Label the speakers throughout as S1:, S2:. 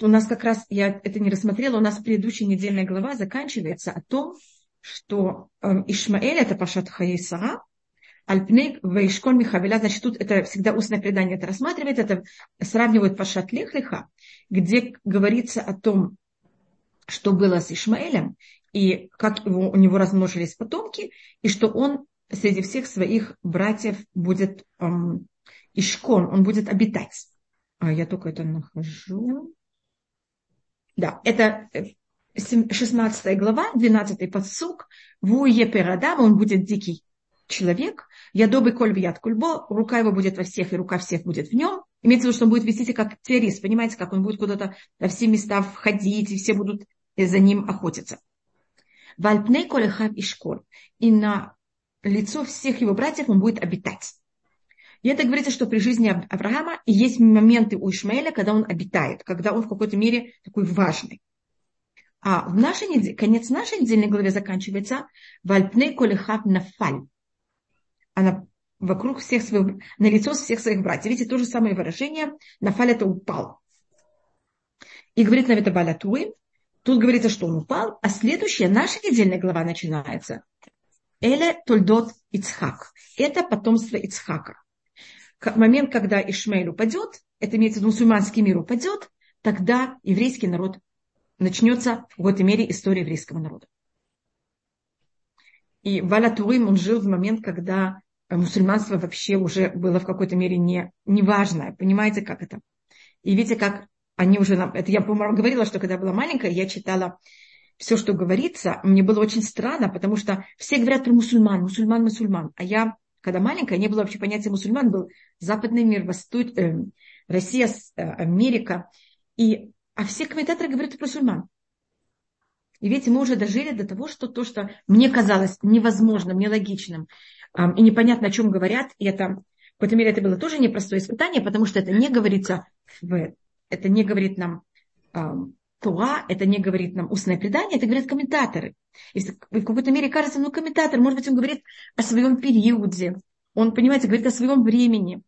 S1: у нас как раз, я это не рассмотрела, у нас предыдущая недельная глава заканчивается о том, что э, Ишмаэль это Пашат Хаисара, Альпнейк Вейшкон Михавеля, значит, тут это всегда устное предание это рассматривает, это сравнивает Пашат Лехлиха, где говорится о том, что было с Ишмаэлем, и как его, у него размножились потомки, и что он среди всех своих братьев будет эм, Ишкон, он будет обитать. А я только это нахожу. Да, это 16 э, глава, 12 подсук. Вуе перадам, он будет дикий человек. Я добрый коль яд кульбо, рука его будет во всех, и рука всех будет в нем. Имеется в виду, что он будет вести себя как террорист. Понимаете, как он будет куда-то во все места входить, и все будут за ним охотиться. Вальпней колехав и школь. И на лицо всех его братьев он будет обитать. И это говорится, что при жизни Авраама есть моменты у Ишмаэля, когда он обитает, когда он в какой-то мере такой важный. А в нашей неделе, конец нашей недельной главе заканчивается «Вальпней колехав нафаль». Она вокруг всех своих, на лицо всех своих братьев. Видите, то же самое выражение «нафаль» это упал. И говорит нам это Балатуи. Тут говорится, что он упал, а следующая наша недельная глава начинается. Эле Тольдот Ицхак. Это потомство Ицхака момент, когда Ишмаэль упадет, это имеется в виду мусульманский мир упадет, тогда еврейский народ начнется в какой-то мере история еврейского народа. И Валя Турим, он жил в момент, когда мусульманство вообще уже было в какой-то мере не, не важное. Понимаете, как это? И видите, как они уже... Это я, по-моему, говорила, что когда была маленькая, я читала все, что говорится. Мне было очень странно, потому что все говорят про мусульман, мусульман, мусульман. А я когда маленькая, не было вообще понятия мусульман, был западный мир, Восток, э, Россия, э, Америка. И, а все комментаторы говорят про мусульман. И видите, мы уже дожили до того, что то, что мне казалось невозможным, нелогичным э, и непонятно, о чем говорят, и это, в какой-то мере это было тоже непростое испытание, потому что это не говорится, в, это не говорит нам Туа, это не говорит нам устное предание, это говорят комментаторы. И в какой-то мере кажется, ну, комментатор, может быть, он говорит о своем периоде, он, понимаете, говорит о своем времени.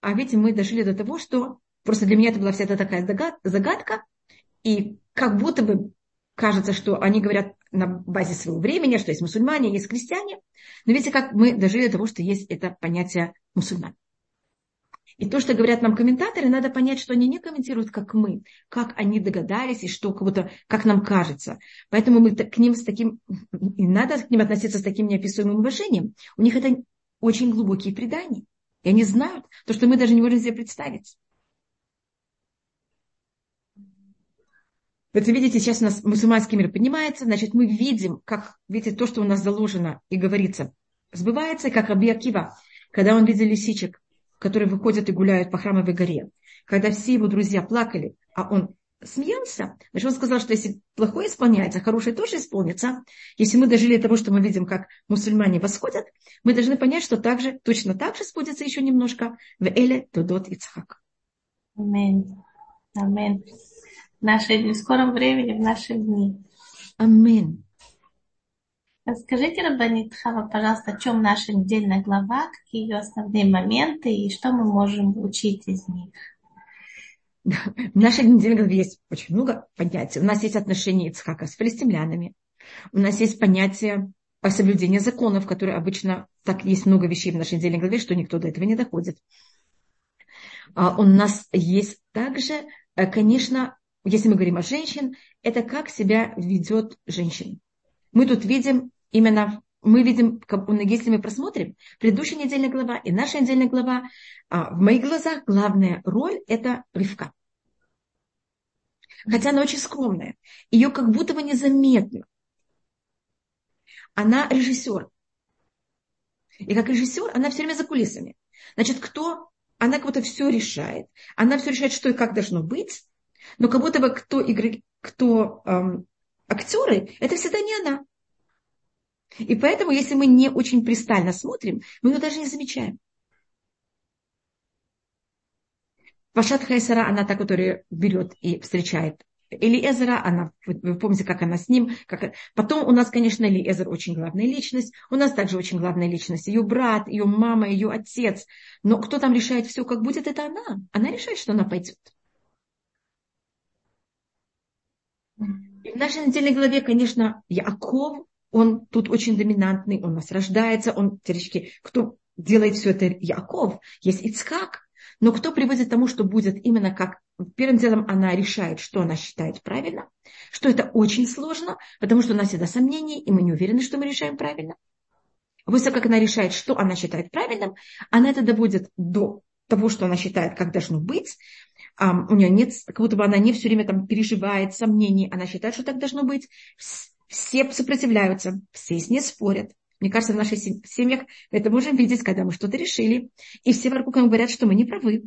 S1: А ведь мы дошли до того, что просто для меня это была вся эта такая загадка, и как будто бы кажется, что они говорят на базе своего времени, что есть мусульмане, есть христиане. Но видите, как мы дожили до того, что есть это понятие мусульман. И то, что говорят нам комментаторы, надо понять, что они не комментируют, как мы, как они догадались и что как, будто, как нам кажется. Поэтому мы к ним с таким, и надо к ним относиться с таким неописуемым уважением. У них это очень глубокие предания. И они знают то, что мы даже не можем себе представить. Вот видите, сейчас у нас мусульманский мир поднимается, значит, мы видим, как, видите, то, что у нас заложено и говорится, сбывается, как Раби Акива, когда он видел лисичек, которые выходят и гуляют по храмовой горе, когда все его друзья плакали, а он смеялся, значит, он сказал, что если плохое исполняется, хорошее тоже исполнится. Если мы дожили до того, что мы видим, как мусульмане восходят, мы должны понять, что также, точно так же сбудется еще немножко в Эле Тодот Ицхак.
S2: Аминь. Аминь. В, нашей, в скором времени, в наши дни.
S1: Аминь.
S2: Расскажите, Рабанит Хава, пожалуйста, о чем наша недельная глава, какие ее основные моменты и что мы можем учить из них.
S1: В нашей недельной главе есть очень много понятий. У нас есть отношения Ицхака с филистимлянами. У нас есть понятие о соблюдении законов, которые обычно так есть много вещей в нашей недельной главе, что никто до этого не доходит. А у нас есть также, э, конечно, если мы говорим о женщин, это как себя ведет женщина. Мы тут видим именно, мы видим, если мы просмотрим предыдущая недельная глава и наша недельная глава, а в моих глазах главная роль – это Ривка. Хотя она очень скромная. Ее как будто бы незаметно. Она режиссер. И как режиссер она все время за кулисами. Значит, кто? Она как будто все решает. Она все решает, что и как должно быть. Но как будто бы кто, игры, кто эм, актеры, это всегда не она. И поэтому, если мы не очень пристально смотрим, мы ее даже не замечаем. Пашат Хайсара, она та, которая берет и встречает или Эзера, она, вы помните, как она с ним. Как... Потом у нас, конечно, Или Эзер очень главная личность. У нас также очень главная личность. Ее брат, ее мама, ее отец. Но кто там решает все, как будет, это она. Она решает, что она пойдет. И в нашей недельной главе, конечно, Яков, он тут очень доминантный, он у нас рождается, он, теоретически, кто делает все это Яков, есть Ицхак, но кто приводит к тому, что будет именно как первым делом она решает, что она считает правильно, что это очень сложно, потому что у нас всегда сомнения, и мы не уверены, что мы решаем правильно. Того, как она решает, что она считает правильным, она это доводит до того, что она считает, как должно быть. Um, у нее нет, как будто бы она не все время там переживает сомнений, она считает, что так должно быть. Все сопротивляются, все с ней спорят. Мне кажется, в наших семьях это можем видеть, когда мы что-то решили, и все вокруг нам говорят, что мы не правы.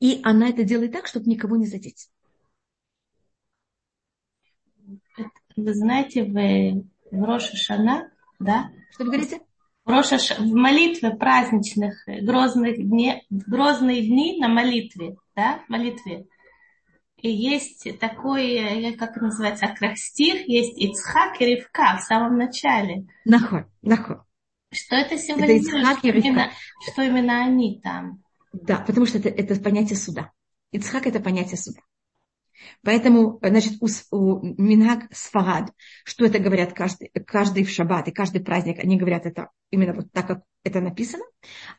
S1: И она это делает так, чтобы никого не задеть.
S2: Вы знаете, в, в Роша Шана, да?
S1: Что вы говорите?
S2: В, молитве праздничных, грозных дней, грозные дни на молитве, да, молитве. И есть такой, как это называется, акростих, есть Ицхак и Ривка в самом начале.
S1: Нахуй, нахуй.
S2: Что это символизирует? Это что, именно, что именно они там?
S1: Да, потому что это, это понятие суда. Ицхак – это понятие суда. Поэтому, значит, у, у Минхаг Сфарад, что это говорят каждый, каждый в шаббат и каждый праздник, они говорят это именно вот так, как это написано.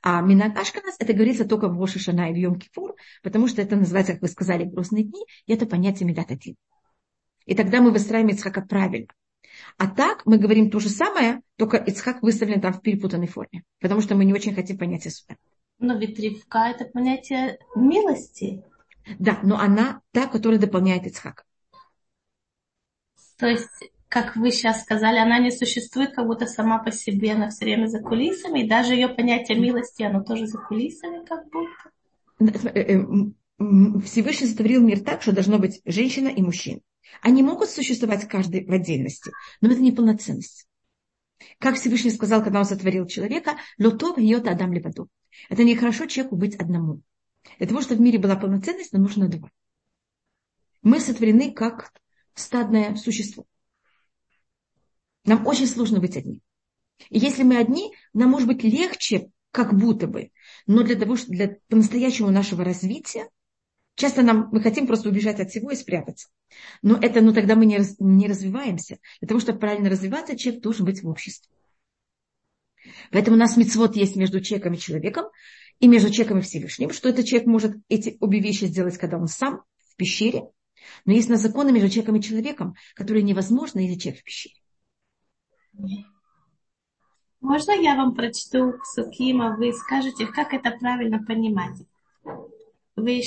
S1: А Минхаг Ашканас, это говорится только в Роша Шана и в Йом Кипур, потому что это называется, как вы сказали, грустные дни, и это понятие Медат один. И тогда мы выстраиваем Ицхака правильно. А так мы говорим то же самое, только Ицхак выставлен там в перепутанной форме, потому что мы не очень хотим понятие суда.
S2: Но ведь ривка это понятие милости.
S1: Да, но она та, которая дополняет Ицхак.
S2: То есть, как вы сейчас сказали, она не существует как будто сама по себе, она все время за кулисами, и даже ее понятие милости, оно тоже за кулисами как будто.
S1: Э, э, Всевышний сотворил мир так, что должно быть женщина и мужчина. Они могут существовать каждый в отдельности, но это не полноценность. Как Всевышний сказал, когда он сотворил человека, лотов йота адам леваду. Это нехорошо человеку быть одному. Для того, чтобы в мире была полноценность, нам нужно два. Мы сотворены как стадное существо. Нам очень сложно быть одни. И если мы одни, нам может быть легче, как будто бы. Но для того, чтобы для по-настоящему нашего развития, часто нам, мы хотим просто убежать от всего и спрятаться. Но это, ну тогда мы не, раз, не развиваемся. Для того, чтобы правильно развиваться, человек должен быть в обществе. Поэтому у нас мецвод есть между человеком и человеком, и между человеком и Всевышним, что этот человек может эти обе вещи сделать, когда он сам в пещере. Но есть на законы между человеком и человеком, которые невозможны, если человек в пещере.
S2: Можно я вам прочту Сукима, вы скажете, как это правильно понимать? Вы,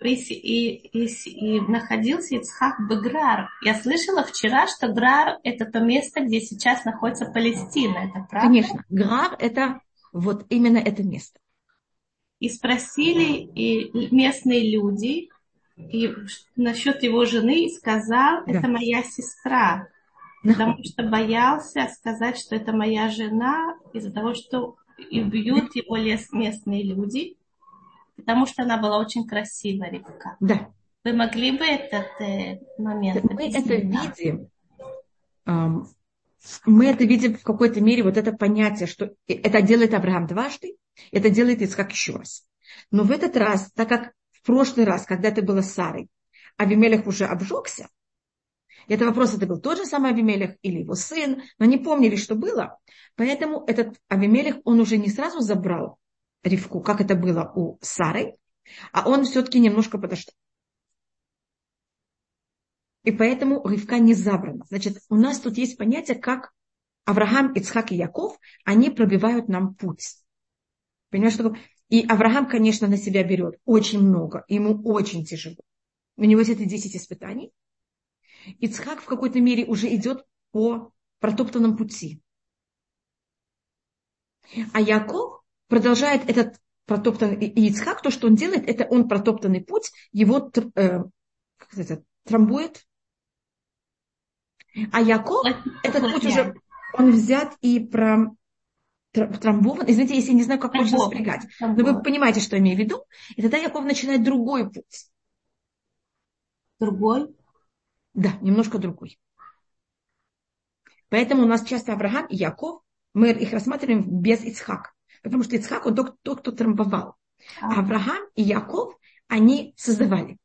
S2: вы и, и, и находился Ицхак Беграр. Я слышала вчера, что Грар – это то место, где сейчас находится Палестина. Это правда?
S1: Конечно. Грар – это вот именно это место.
S2: И спросили и местные люди и насчет его жены, и сказал, да. это моя сестра. Потому что боялся сказать, что это моя жена, из-за того, что и бьют его лес местные люди, потому что она была очень красивая, Ревка.
S1: Да.
S2: Вы могли бы этот э, момент
S1: Мы это видим. Мы это видим в какой-то мере, вот это понятие, что это делает Авраам дважды, это делает Ицхак еще раз. Но в этот раз, так как в прошлый раз, когда это было с Сарой, Авимелех уже обжегся, это вопрос, это был тот же самый Авимелех или его сын, но не помнили, что было. Поэтому этот Авимелех, он уже не сразу забрал Ривку, как это было у Сары, а он все-таки немножко подождал. И поэтому Ривка не забрана. Значит, у нас тут есть понятие, как Авраам, Ицхак и Яков, они пробивают нам путь. Понимаешь, что И Авраам, конечно, на себя берет очень много, ему очень тяжело. У него есть это 10 испытаний. Ицхак в какой-то мере уже идет по протоптанном пути. А Яков продолжает этот протоптанный, и Ицхак, то, что он делает, это он протоптанный путь, его э, как это, трамбует. А Яков, этот путь уже, он взят и про, трамбован. Извините, если не знаю, как можно спрягать. Но вы понимаете, что я имею в виду. И тогда Яков начинает другой путь.
S2: Другой?
S1: Да, немножко другой. Поэтому у нас часто Авраам и Яков, мы их рассматриваем без Ицхака. Потому что Ицхак, он тот, тот кто трамбовал. А Авраам и Яков, они создавали.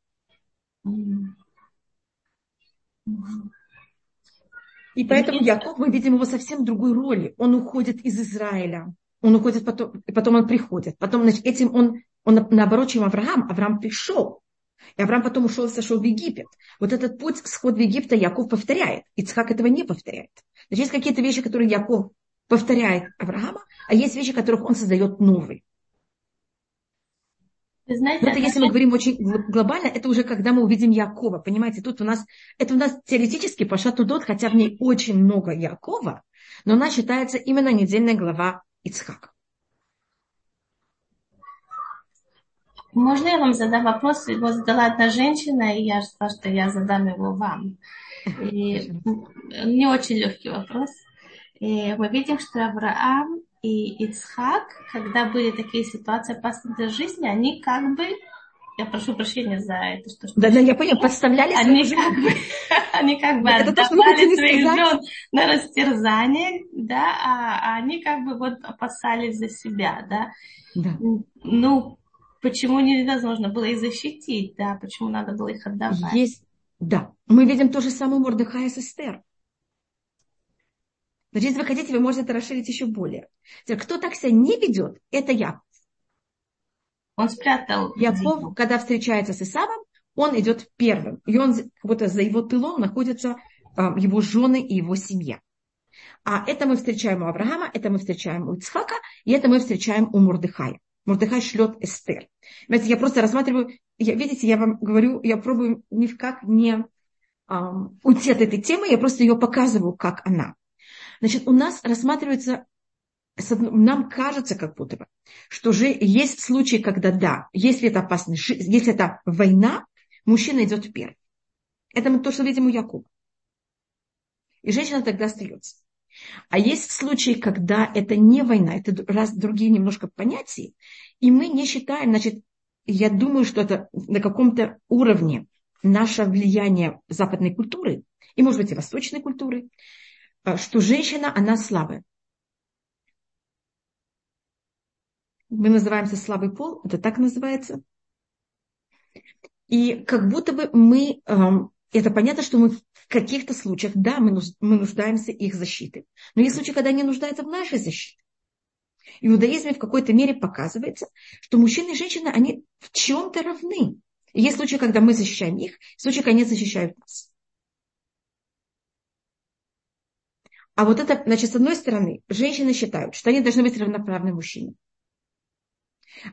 S1: И поэтому Яков, мы видим его совсем другой роли. Он уходит из Израиля. Он уходит потом, и потом он приходит. Потом, значит, этим он, он наоборот, чем Авраам. Авраам пришел. И Авраам потом ушел и сошел в Египет. Вот этот путь, сход в Египет Яков повторяет. Ицхак этого не повторяет. Значит, есть какие-то вещи, которые Яков повторяет Авраама, а есть вещи, которых он создает новые. Знаете, это если мы говорим очень глобально, это уже когда мы увидим Якова. Понимаете, тут у нас, это у нас теоретически Паша Тудот, хотя в ней очень много Якова, но она считается именно недельная глава Ицхака.
S2: Можно я вам задам вопрос? Его задала одна женщина, и я сказала, что я задам его вам. И не очень легкий вопрос. И мы видим, что Авраам и Ицхак, когда были такие ситуации опасные для жизни, они как бы я прошу прощения за это. Что, что
S1: да, да, я понял, подставляли
S2: они как бы, они как бы это отдавали своих жен на растерзание, да, а, а они как бы вот опасались за себя, да. да. Ну, почему невозможно было их защитить, да, почему надо было их отдавать.
S1: Есть, да. Мы видим то же самое Мордыхая с Эстер. Значит, если вы хотите, вы можете это расширить еще более. Кто так себя не ведет, это я.
S2: Он спрятал.
S1: Яков, когда встречается с Исавом, он идет первым. И он, вот за его тылом находятся его жены и его семья. А это мы встречаем у Авраама, это мы встречаем у Ицхака, и это мы встречаем у Мурдыхая. Мордыхай шлет Эстер. Знаете, я просто рассматриваю, я, видите, я вам говорю, я пробую ни в как не um, уйти от этой темы, я просто ее показываю, как она. Значит, у нас рассматривается, нам кажется как будто бы, что же есть случаи, когда да, если это опасность, если это война, мужчина идет первым. Это мы то, что видим у Якуба. И женщина тогда остается. А есть случаи, когда это не война, это раз другие немножко понятия, и мы не считаем, значит, я думаю, что это на каком-то уровне наше влияние западной культуры, и, может быть, и восточной культуры, что женщина, она слабая. Мы называемся слабый пол, это так называется. И как будто бы мы это понятно, что мы в каких-то случаях, да, мы, нуждаемся их защиты. Но есть случаи, когда они нуждаются в нашей защите. Иудаизме в какой-то мере показывается, что мужчины и женщины, они в чем-то равны. И есть случаи, когда мы защищаем их, случаи, когда они защищают нас. А вот это, значит, с одной стороны, женщины считают, что они должны быть равноправны мужчине.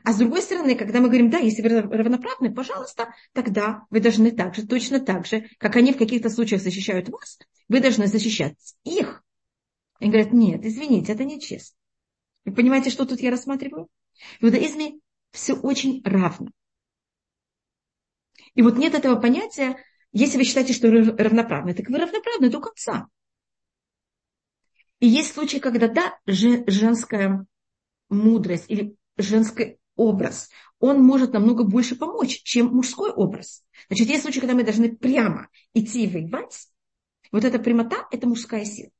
S1: А с другой стороны, когда мы говорим, да, если вы равноправны, пожалуйста, тогда вы должны так же, точно так же, как они в каких-то случаях защищают вас, вы должны защищать их. И говорят, нет, извините, это нечестно. Вы понимаете, что тут я рассматриваю? В иудаизме все очень равно. И вот нет этого понятия, если вы считаете, что вы равноправны, так вы равноправны до конца. И есть случаи, когда да, женская мудрость или женский образ, он может намного больше помочь, чем мужской образ. Значит, есть случаи, когда мы должны прямо идти и воевать. Вот эта прямота – это мужская сила.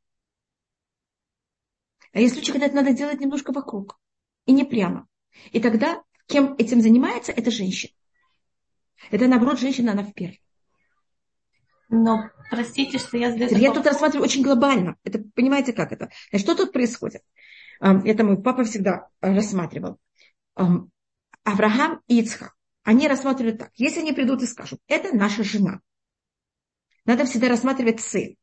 S1: А есть случаи, когда это надо делать немножко вокруг. И не прямо. И тогда кем этим занимается, это женщина. Это, наоборот, женщина, она в первой.
S2: Но, простите, что я задаю...
S1: Я тут рассматриваю очень глобально. Это, понимаете, как это? Значит, что тут происходит? Это мой папа всегда рассматривал. Авраам и Ицхак, они рассматривают так. Если они придут и скажут, это наша жена. Надо всегда рассматривать цель.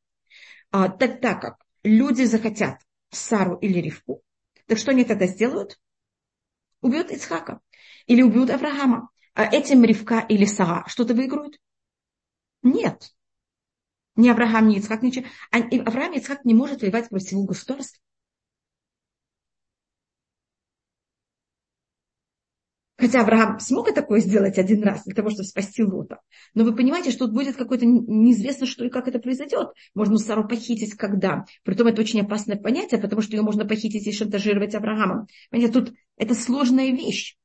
S1: А, тогда как люди захотят Сару или Ривку, так что они тогда сделают? Убьют Ицхака. Или убьют Авраама. А этим Ривка или Сара что-то выиграют? Нет. Ни Авраам, ни Ицхак, ничего. Авраам и Ицхак не может воевать против всего государства. Хотя Авраам смог такое сделать один раз для того, чтобы спасти Лота. Но вы понимаете, что тут будет какое-то неизвестно, что и как это произойдет. Можно Сару похитить когда. Притом это очень опасное понятие, потому что ее можно похитить и шантажировать Авраамом. Понимаете, тут это сложная вещь.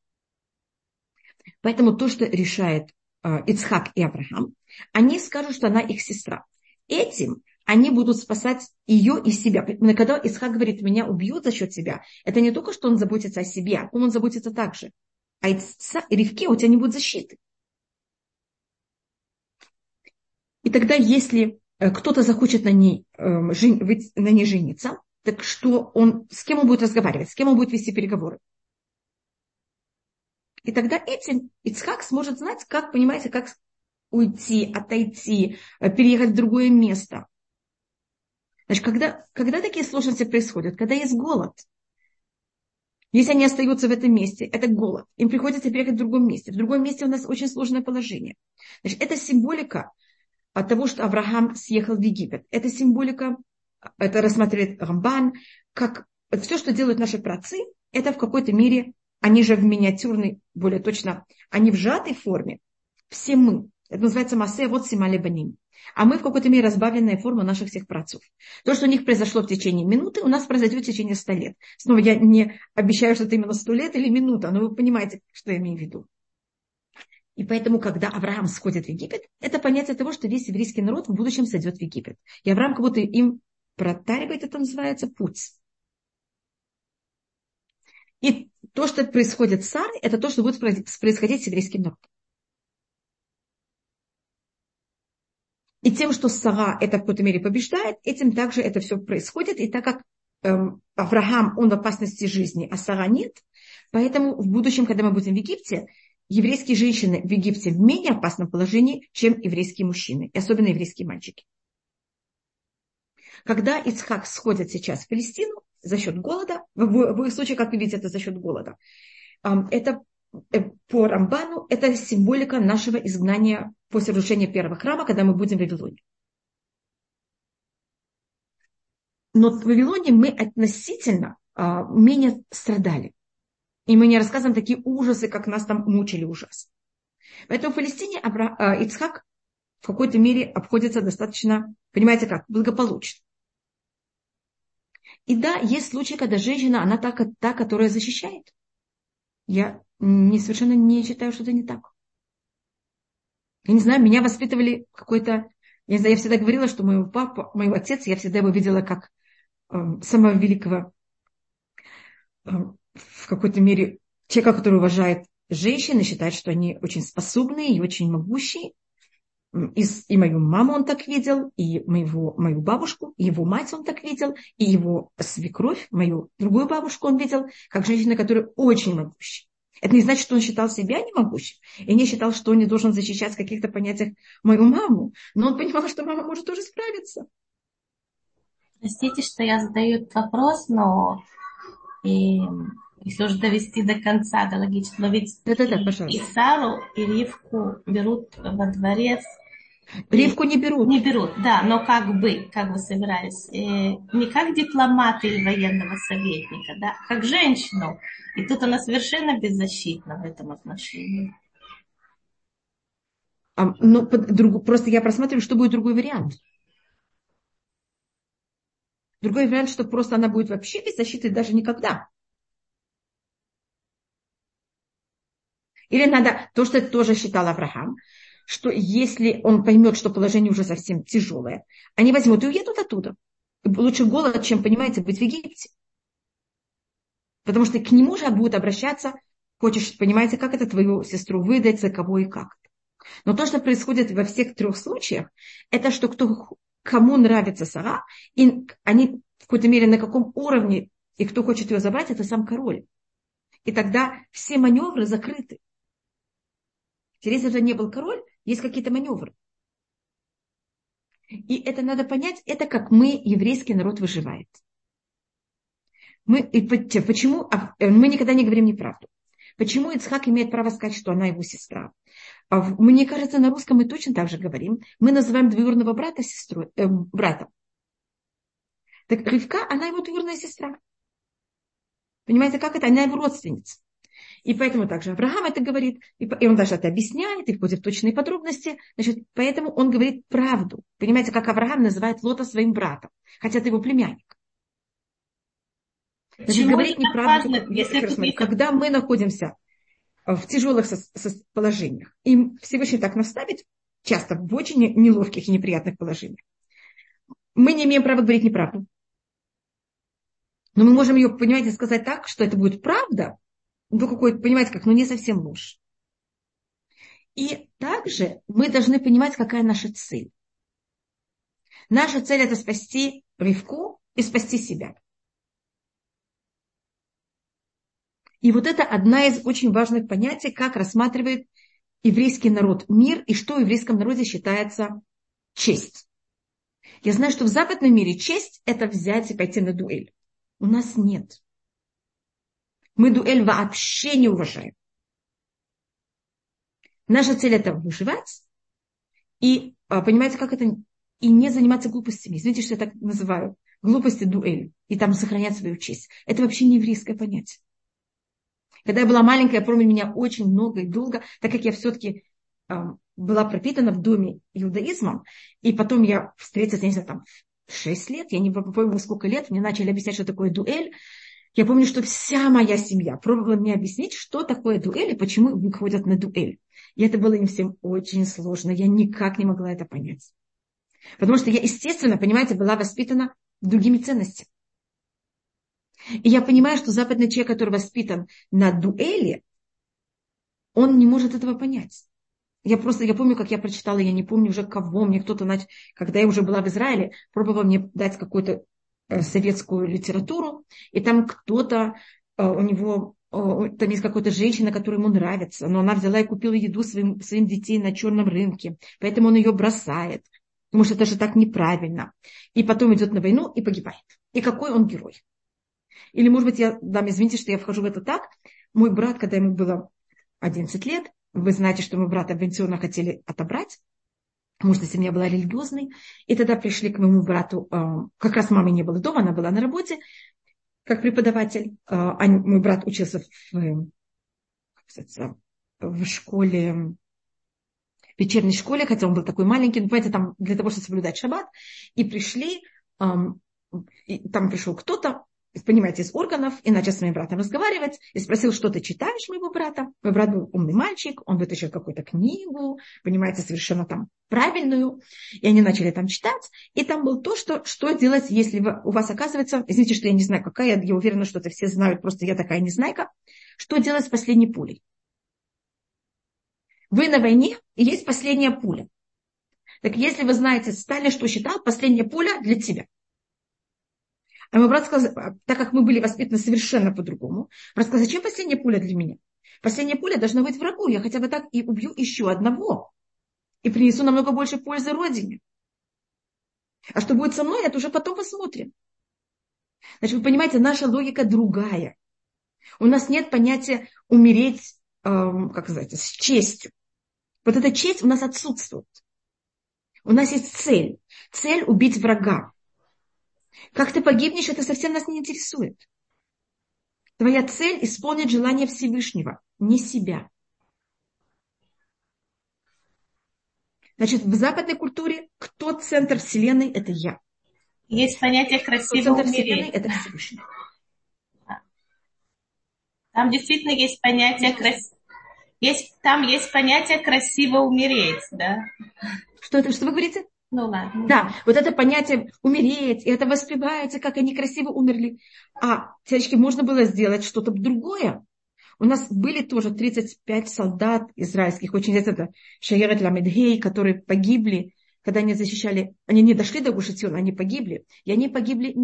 S1: Поэтому то, что решает э, Ицхак и Авраам, они скажут, что она их сестра. Этим они будут спасать ее и себя. Когда Ицхак говорит, меня убьют за счет себя, это не только, что он заботится о себе, он заботится также а Ривке у тебя не будет защиты. И тогда, если э, кто-то захочет на ней, эм, на ней жениться, так что он, с кем он будет разговаривать, с кем он будет вести переговоры. И тогда этим Ицхак сможет знать, как, понимаете, как уйти, отойти, э, переехать в другое место. Значит, когда, когда такие сложности происходят, когда есть голод, если они остаются в этом месте, это голод. Им приходится переехать в другом месте. В другом месте у нас очень сложное положение. Значит, это символика от того, что Авраам съехал в Египет. Это символика, это рассматривает Рамбан, как все, что делают наши працы, это в какой-то мере, они же в миниатюрной, более точно, они в сжатой форме. Все мы. Это называется массе вот симали баним а мы в какой-то мере разбавленная форма наших всех працов. То, что у них произошло в течение минуты, у нас произойдет в течение ста лет. Снова я не обещаю, что это именно сто лет или минута, но вы понимаете, что я имею в виду. И поэтому, когда Авраам сходит в Египет, это понятие того, что весь еврейский народ в будущем сойдет в Египет. И Авраам как будто им протаривает, это называется путь. И то, что происходит с Сарой, это то, что будет происходить с еврейским народом. И тем, что Сара это в какой-то мере побеждает, этим также это все происходит. И так как эм, Авраам, он в опасности жизни, а Сара нет, поэтому в будущем, когда мы будем в Египте, еврейские женщины в Египте в менее опасном положении, чем еврейские мужчины, и особенно еврейские мальчики. Когда Ицхак сходит сейчас в Палестину за счет голода, в, в их случае, как вы видите, это за счет голода, эм, это Э, по Рамбану это символика нашего изгнания после разрушения первого храма, когда мы будем в Вавилоне. Но в Вавилоне мы относительно а, менее страдали. И мы не рассказываем такие ужасы, как нас там мучили ужас. Поэтому в Палестине Абра... а, Ицхак в какой-то мере обходится достаточно, понимаете как, благополучно. И да, есть случаи, когда женщина, она та, та которая защищает. Я не, совершенно не считаю, что это не так. Я не знаю, меня воспитывали какой-то... Я не знаю, я всегда говорила, что моего папа, моего отец, я всегда его видела как э, самого великого, э, в какой-то мере, человека, который уважает женщин и считает, что они очень способные и очень могущие. И, и мою маму он так видел, и моего, мою бабушку, и его мать он так видел, и его свекровь, мою другую бабушку он видел, как женщина, которая очень могущая. Это не значит, что он считал себя немогущим. И не считал, что он не должен защищать в каких-то понятиях мою маму. Но он понимал, что мама может тоже справиться.
S2: Простите, что я задаю этот вопрос, но и, если уже довести до конца, до логического, но ведь да, да, да, и, и Сару, и Ривку берут во дворец
S1: Ривку не берут.
S2: Не берут, да, но как бы, как бы собирались, э, не как дипломата или военного советника, да, как женщину. И тут она совершенно беззащитна в этом отношении.
S1: А, ну, друг, просто я просматриваю, что будет другой вариант. Другой вариант, что просто она будет вообще без защиты даже никогда. Или надо, то, что тоже считал Авраам, что если он поймет, что положение уже совсем тяжелое, они возьмут и уедут оттуда. Лучше голод, чем, понимаете, быть в Египте. Потому что к нему же будут обращаться, хочешь, понимаете, как это твою сестру выдать, за кого и как. Но то, что происходит во всех трех случаях, это что кто, кому нравится Сара, и они в какой-то мере на каком уровне, и кто хочет ее забрать, это сам король. И тогда все маневры закрыты. Если это не был король, есть какие-то маневры. И это надо понять, это как мы, еврейский народ, выживает. Мы, и почему а, э, мы никогда не говорим неправду? Почему Ицхак имеет право сказать, что она его сестра? А мне кажется, на русском мы точно так же говорим. Мы называем двоюродного брата сестрой, э, братом. Так Ривка, она его двоюродная сестра. Понимаете, как это? Она его родственница. И поэтому также Авраам это говорит, и он даже это объясняет, и входит в точные подробности. Значит, поэтому он говорит правду. Понимаете, как Авраам называет Лота своим братом, хотя это его племянник. Значит, говорить неправду, важно, если смотри, когда мы находимся в тяжелых положениях, и Всевышний так нас ставит, часто в очень неловких и неприятных положениях, мы не имеем права говорить неправду. Но мы можем ее, понимаете, сказать так, что это будет правда, ну, какой понимаете, как, ну, не совсем ложь. И также мы должны понимать, какая наша цель. Наша цель это спасти Ривку и спасти себя. И вот это одна из очень важных понятий, как рассматривает еврейский народ мир и что в еврейском народе считается честь. Я знаю, что в западном мире честь – это взять и пойти на дуэль. У нас нет. Мы дуэль вообще не уважаем. Наша цель – это выживать и, а, понимаете, как это, и не заниматься глупостями. Извините, что я так называю. Глупости дуэль. И там сохранять свою честь. Это вообще не еврейское понятие. Когда я была маленькая, помню меня очень много и долго, так как я все-таки э, была пропитана в доме иудаизмом, и потом я встретилась, я не знаю, там, в 6 лет, я не помню, сколько лет, мне начали объяснять, что такое дуэль. Я помню, что вся моя семья пробовала мне объяснить, что такое дуэль и почему выходят на дуэль. И это было им всем очень сложно. Я никак не могла это понять. Потому что я, естественно, понимаете, была воспитана другими ценностями. И я понимаю, что западный человек, который воспитан на дуэли, он не может этого понять. Я просто, я помню, как я прочитала, я не помню уже кого, мне кто-то, когда я уже была в Израиле, пробовал мне дать какую-то э, советскую литературу, и там кто-то, э, у него, там есть какая-то женщина, которая ему нравится, но она взяла и купила еду своим, своим детей на черном рынке, поэтому он ее бросает, потому что это же так неправильно. И потом идет на войну и погибает. И какой он герой. Или, может быть, я, да, извините, что я вхожу в это так. Мой брат, когда ему было 11 лет, вы знаете, что мой брат авантюрно хотели отобрать, может, что семья была религиозной. И тогда пришли к моему брату, э, как раз мамы не было дома, она была на работе, как преподаватель. Э, мой брат учился в, сказать, в школе, в вечерней школе, хотя он был такой маленький, ну, понимаете, там для того, чтобы соблюдать шаббат. И пришли, и там пришел кто-то, понимаете, из органов, и начал с моим братом разговаривать, и спросил, что ты читаешь моего брата. Мой брат был умный мальчик, он вытащил какую-то книгу, понимаете, совершенно там правильную, и они начали там читать, и там было то, что, что делать, если у вас оказывается, извините, что я не знаю, какая, я уверена, что это все знают, просто я такая незнайка, что делать с последней пулей. Вы на войне, и есть последняя пуля. Так если вы знаете, Сталин что считал, последняя пуля для тебя – а мой брат сказал, так как мы были воспитаны совершенно по-другому, брат сказал, зачем последняя пуля для меня? Последняя пуля должна быть врагу. Я хотя бы так и убью еще одного. И принесу намного больше пользы родине. А что будет со мной, это уже потом посмотрим. Значит, вы понимаете, наша логика другая. У нас нет понятия умереть, эм, как сказать, с честью. Вот эта честь у нас отсутствует. У нас есть цель. Цель убить врага. Как ты погибнешь, это совсем нас не интересует. Твоя цель – исполнить желание Всевышнего, не себя. Значит, в западной культуре кто центр Вселенной – это я.
S2: Есть понятие красиво
S1: центр Вселенной – это Всевышний.
S2: Там действительно есть понятие красиво. Есть, там есть понятие красиво умереть, да?
S1: Что это? Что вы говорите?
S2: Ну ладно.
S1: Да, вот это понятие умереть, и это воспевается, как они красиво умерли. А, девочки, можно было сделать что-то другое. У нас были тоже 35 солдат израильских, очень это Шаерет Ламедгей, которые погибли, когда они защищали, они не дошли до Гушатиона, они погибли. И они погибли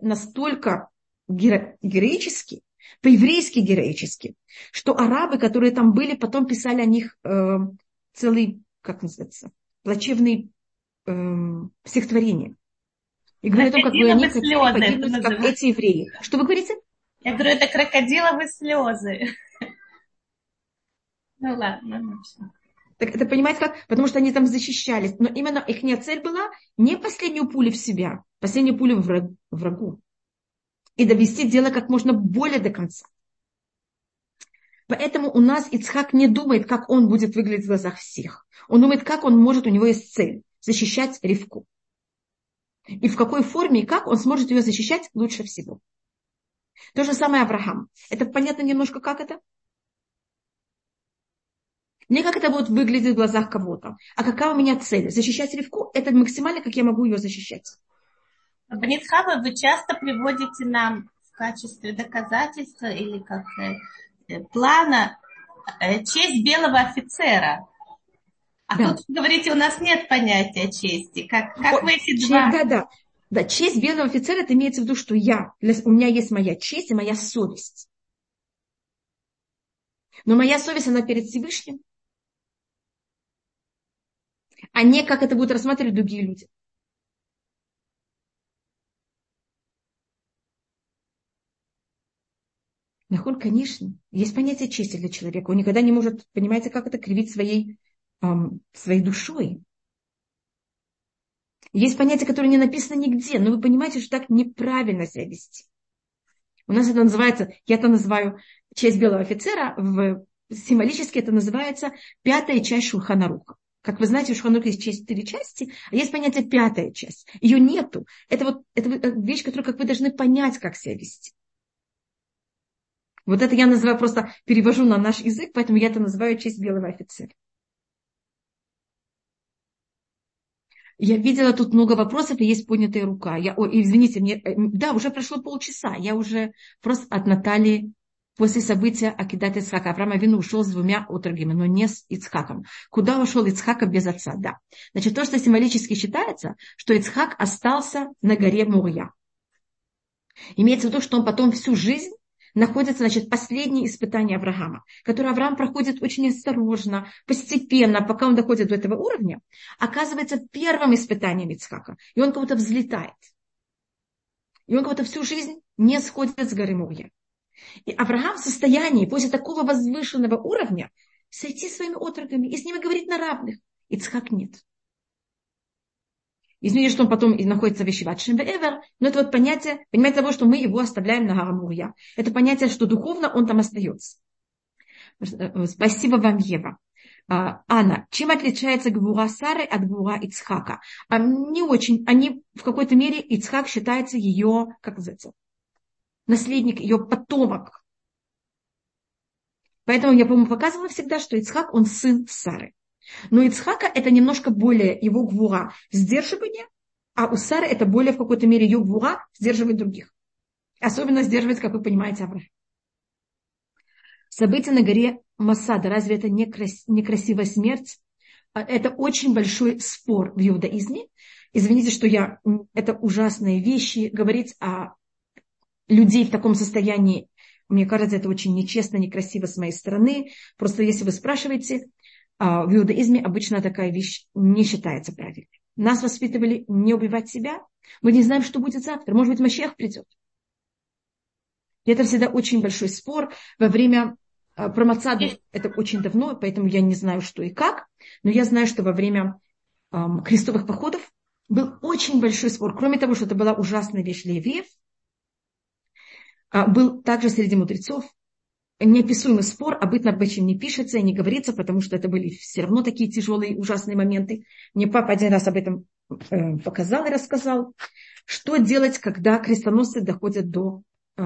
S1: настолько геро, героически, по-еврейски героически, что арабы, которые там были, потом писали о них э, целый, как называется, плачевный эм, стихотворение. И говорит о том, как бы они погибнуть, как эти евреи. Что вы говорите?
S2: Я говорю, это крокодиловые слезы. Ну ладно, ну все.
S1: Так это понимаете как? Потому что они там защищались. Но именно их цель была не последнюю пулю в себя, последнюю пулю в врагу. И довести дело как можно более до конца. Поэтому у нас Ицхак не думает, как он будет выглядеть в глазах всех. Он думает, как он может, у него есть цель защищать Ривку. И в какой форме и как он сможет ее защищать лучше всего. То же самое Авраам. Это понятно немножко, как это? Не как это будет выглядеть в глазах кого-то, а какая у меня цель. Защищать Ривку – это максимально, как я могу ее защищать.
S2: Банитхава вы часто приводите нам в качестве доказательства или как э, плана э, честь белого офицера. А да. тут, говорите, у нас нет понятия чести. Как, как О, вы эти два...
S1: Да, да. Да, честь белого офицера, это имеется в виду, что я, у меня есть моя честь и моя совесть. Но моя совесть, она перед Всевышним, а не как это будут рассматривать другие люди. Нахоль, конечно, есть понятие чести для человека. Он никогда не может, понимаете, как это кривить своей, своей душой. Есть понятие, которое не написано нигде, но вы понимаете, что так неправильно себя вести. У нас это называется, я это называю честь белого офицера, в, символически это называется пятая часть Шурханаруха. Как вы знаете, у Шуханруха есть четыре части, а есть понятие пятая часть. Ее нету. Это вот это вещь, которую как вы должны понять, как себя вести. Вот это я называю просто, перевожу на наш язык, поэтому я это называю честь белого офицера. Я видела тут много вопросов, и есть поднятая рука. Я, о, извините, мне, э, да, уже прошло полчаса. Я уже просто от Натальи после события Акидат Ицхака. Авраам Авину ушел с двумя отрогами, но не с Ицхаком. Куда ушел Ицхака без отца? Да. Значит, то, что символически считается, что Ицхак остался на горе Мурья. Имеется в виду, что он потом всю жизнь находится, значит, последнее испытание Авраама, которое Авраам проходит очень осторожно, постепенно, пока он доходит до этого уровня, оказывается первым испытанием Ицхака. И он как будто взлетает. И он как будто всю жизнь не сходит с горы Мурья. И Авраам в состоянии после такого возвышенного уровня сойти своими отроками и с ними говорить на равных. Ицхак нет. Извините, что он потом находится в Ишиват Шембеэвер, но это вот понятие, понимаете, того, что мы его оставляем на Гарамурья. Это понятие, что духовно он там остается. Спасибо вам, Ева. А, Анна, чем отличается Гвура Сары от Гвура Ицхака? А, не очень. Они в какой-то мере, Ицхак считается ее, как называется, наследник, ее потомок. Поэтому я, по-моему, показывала всегда, что Ицхак, он сын Сары. Но Ицхака это немножко более его гвура сдерживание, а у Сары это более в какой-то мере ее гвура сдерживать других. Особенно сдерживать, как вы понимаете, Авраам. Событие на горе Масада, разве это не некрасивая смерть? А, это очень большой спор в иудаизме. Извините, что я... Это ужасные вещи. Говорить о людей в таком состоянии, мне кажется, это очень нечестно, некрасиво с моей стороны. Просто если вы спрашиваете, в иудаизме обычно такая вещь не считается правильной. Нас воспитывали не убивать себя. Мы не знаем, что будет завтра. Может быть, Машех придет. И это всегда очень большой спор. Во время а, про Мацаду это очень давно, поэтому я не знаю, что и как. Но я знаю, что во время крестовых походов был очень большой спор. Кроме того, что это была ужасная вещь для евреев, э, был также среди мудрецов неописуемый спор, обычно об этом не пишется и не говорится, потому что это были все равно такие тяжелые, ужасные моменты. Мне папа один раз об этом э, показал и рассказал, что делать, когда крестоносцы доходят до... Э,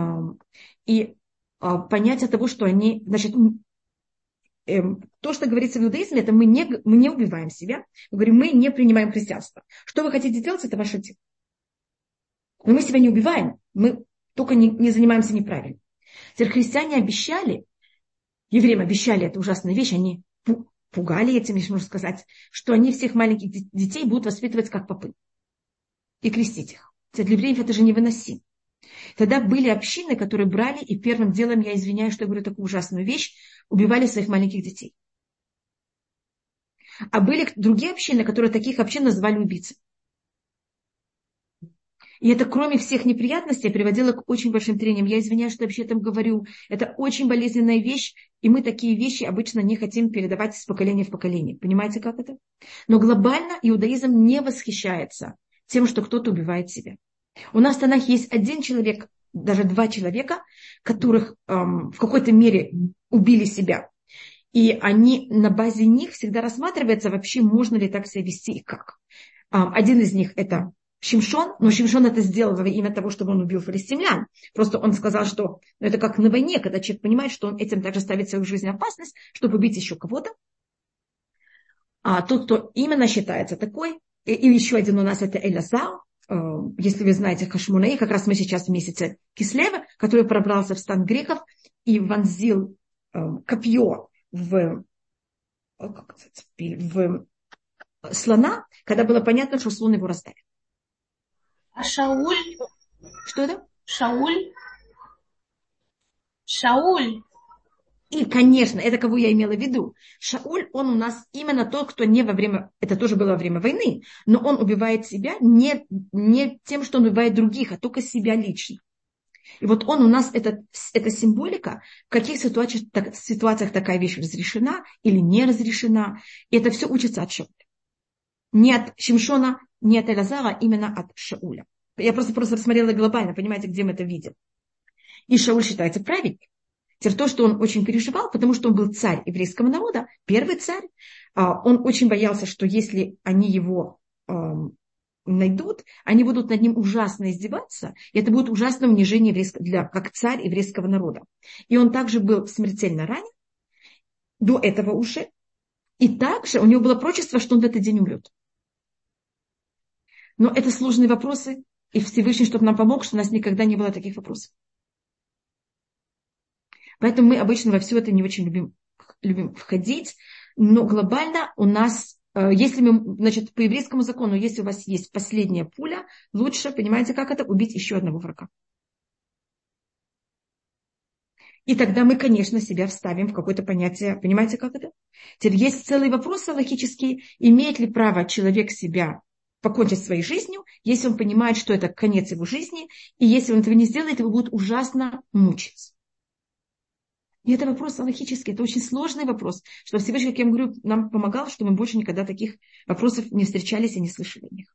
S1: и э, понятие того, что они... Значит, то, что говорится в иудаизме, это мы не, мы не убиваем себя. Мы говорим, мы не принимаем христианство. Что вы хотите делать, это ваше дело. Но мы себя не убиваем, мы только не, не занимаемся неправильно. Теперь христиане обещали, евреям обещали эту ужасную вещь, они пугали этим, если можно сказать, что они всех маленьких детей будут воспитывать как попы и крестить их. Для евреев это же невыносимо. Тогда были общины, которые брали, и первым делом, я извиняюсь, что я говорю такую ужасную вещь, убивали своих маленьких детей. А были другие общины, которые таких общин называли убийцами. И это, кроме всех неприятностей, приводило к очень большим трениям. Я извиняюсь, что вообще этом говорю. Это очень болезненная вещь, и мы такие вещи обычно не хотим передавать из поколения в поколение. Понимаете, как это? Но глобально иудаизм не восхищается тем, что кто-то убивает себя. У нас в Танах есть один человек, даже два человека, которых эм, в какой-то мере убили себя. И они на базе них всегда рассматривается вообще, можно ли так себя вести и как. Эм, один из них это Шимшон, но Шимшон это сделал во имя того, чтобы он убил филистимлян. Просто он сказал, что ну, это как на войне, когда человек понимает, что он этим также ставит свою жизнь в опасность, чтобы убить еще кого-то. А тот, кто именно считается такой, и, и еще один у нас это Элязар, э, если вы знаете Хашмунаи, как раз мы сейчас в месяце Кислева, который пробрался в стан грехов и вонзил э, копье в, как в слона, когда было понятно, что слон его раздавит.
S2: А Шауль?
S1: Что это?
S2: Шауль? Шауль.
S1: И, конечно, это кого я имела в виду. Шауль, он у нас именно тот, кто не во время, это тоже было во время войны, но он убивает себя не, не тем, что он убивает других, а только себя лично. И вот он у нас, это, это символика, в каких ситуациях, так, ситуациях такая вещь разрешена или не разрешена. И это все учится от Шауля. Не от Шимшона, не от Элазара, именно от Шауля. Я просто, просто рассмотрела глобально, понимаете, где мы это видим. И Шауль считается праведником. Теперь то, что он очень переживал, потому что он был царь еврейского народа, первый царь, а, он очень боялся, что если они его найдут, они будут над ним ужасно издеваться, и это будет ужасное унижение для, как царь еврейского народа. И он также был смертельно ранен, до этого уже, и также у него было прочество, что он в этот день умрет. Но это сложные вопросы, и Всевышний, чтобы нам помог, что у нас никогда не было таких вопросов. Поэтому мы обычно во все это не очень любим, любим входить, но глобально у нас, э, если мы, значит, по еврейскому закону, если у вас есть последняя пуля, лучше, понимаете, как это, убить еще одного врага. И тогда мы, конечно, себя вставим в какое-то понятие. Понимаете, как это? Теперь есть целый вопрос логический. Имеет ли право человек себя покончить своей жизнью, если он понимает, что это конец его жизни, и если он этого не сделает, его будет ужасно мучиться. И это вопрос аллахический, это очень сложный вопрос, что Всевышний, как я говорю, нам помогал, что мы больше никогда таких вопросов не встречались и не слышали о них.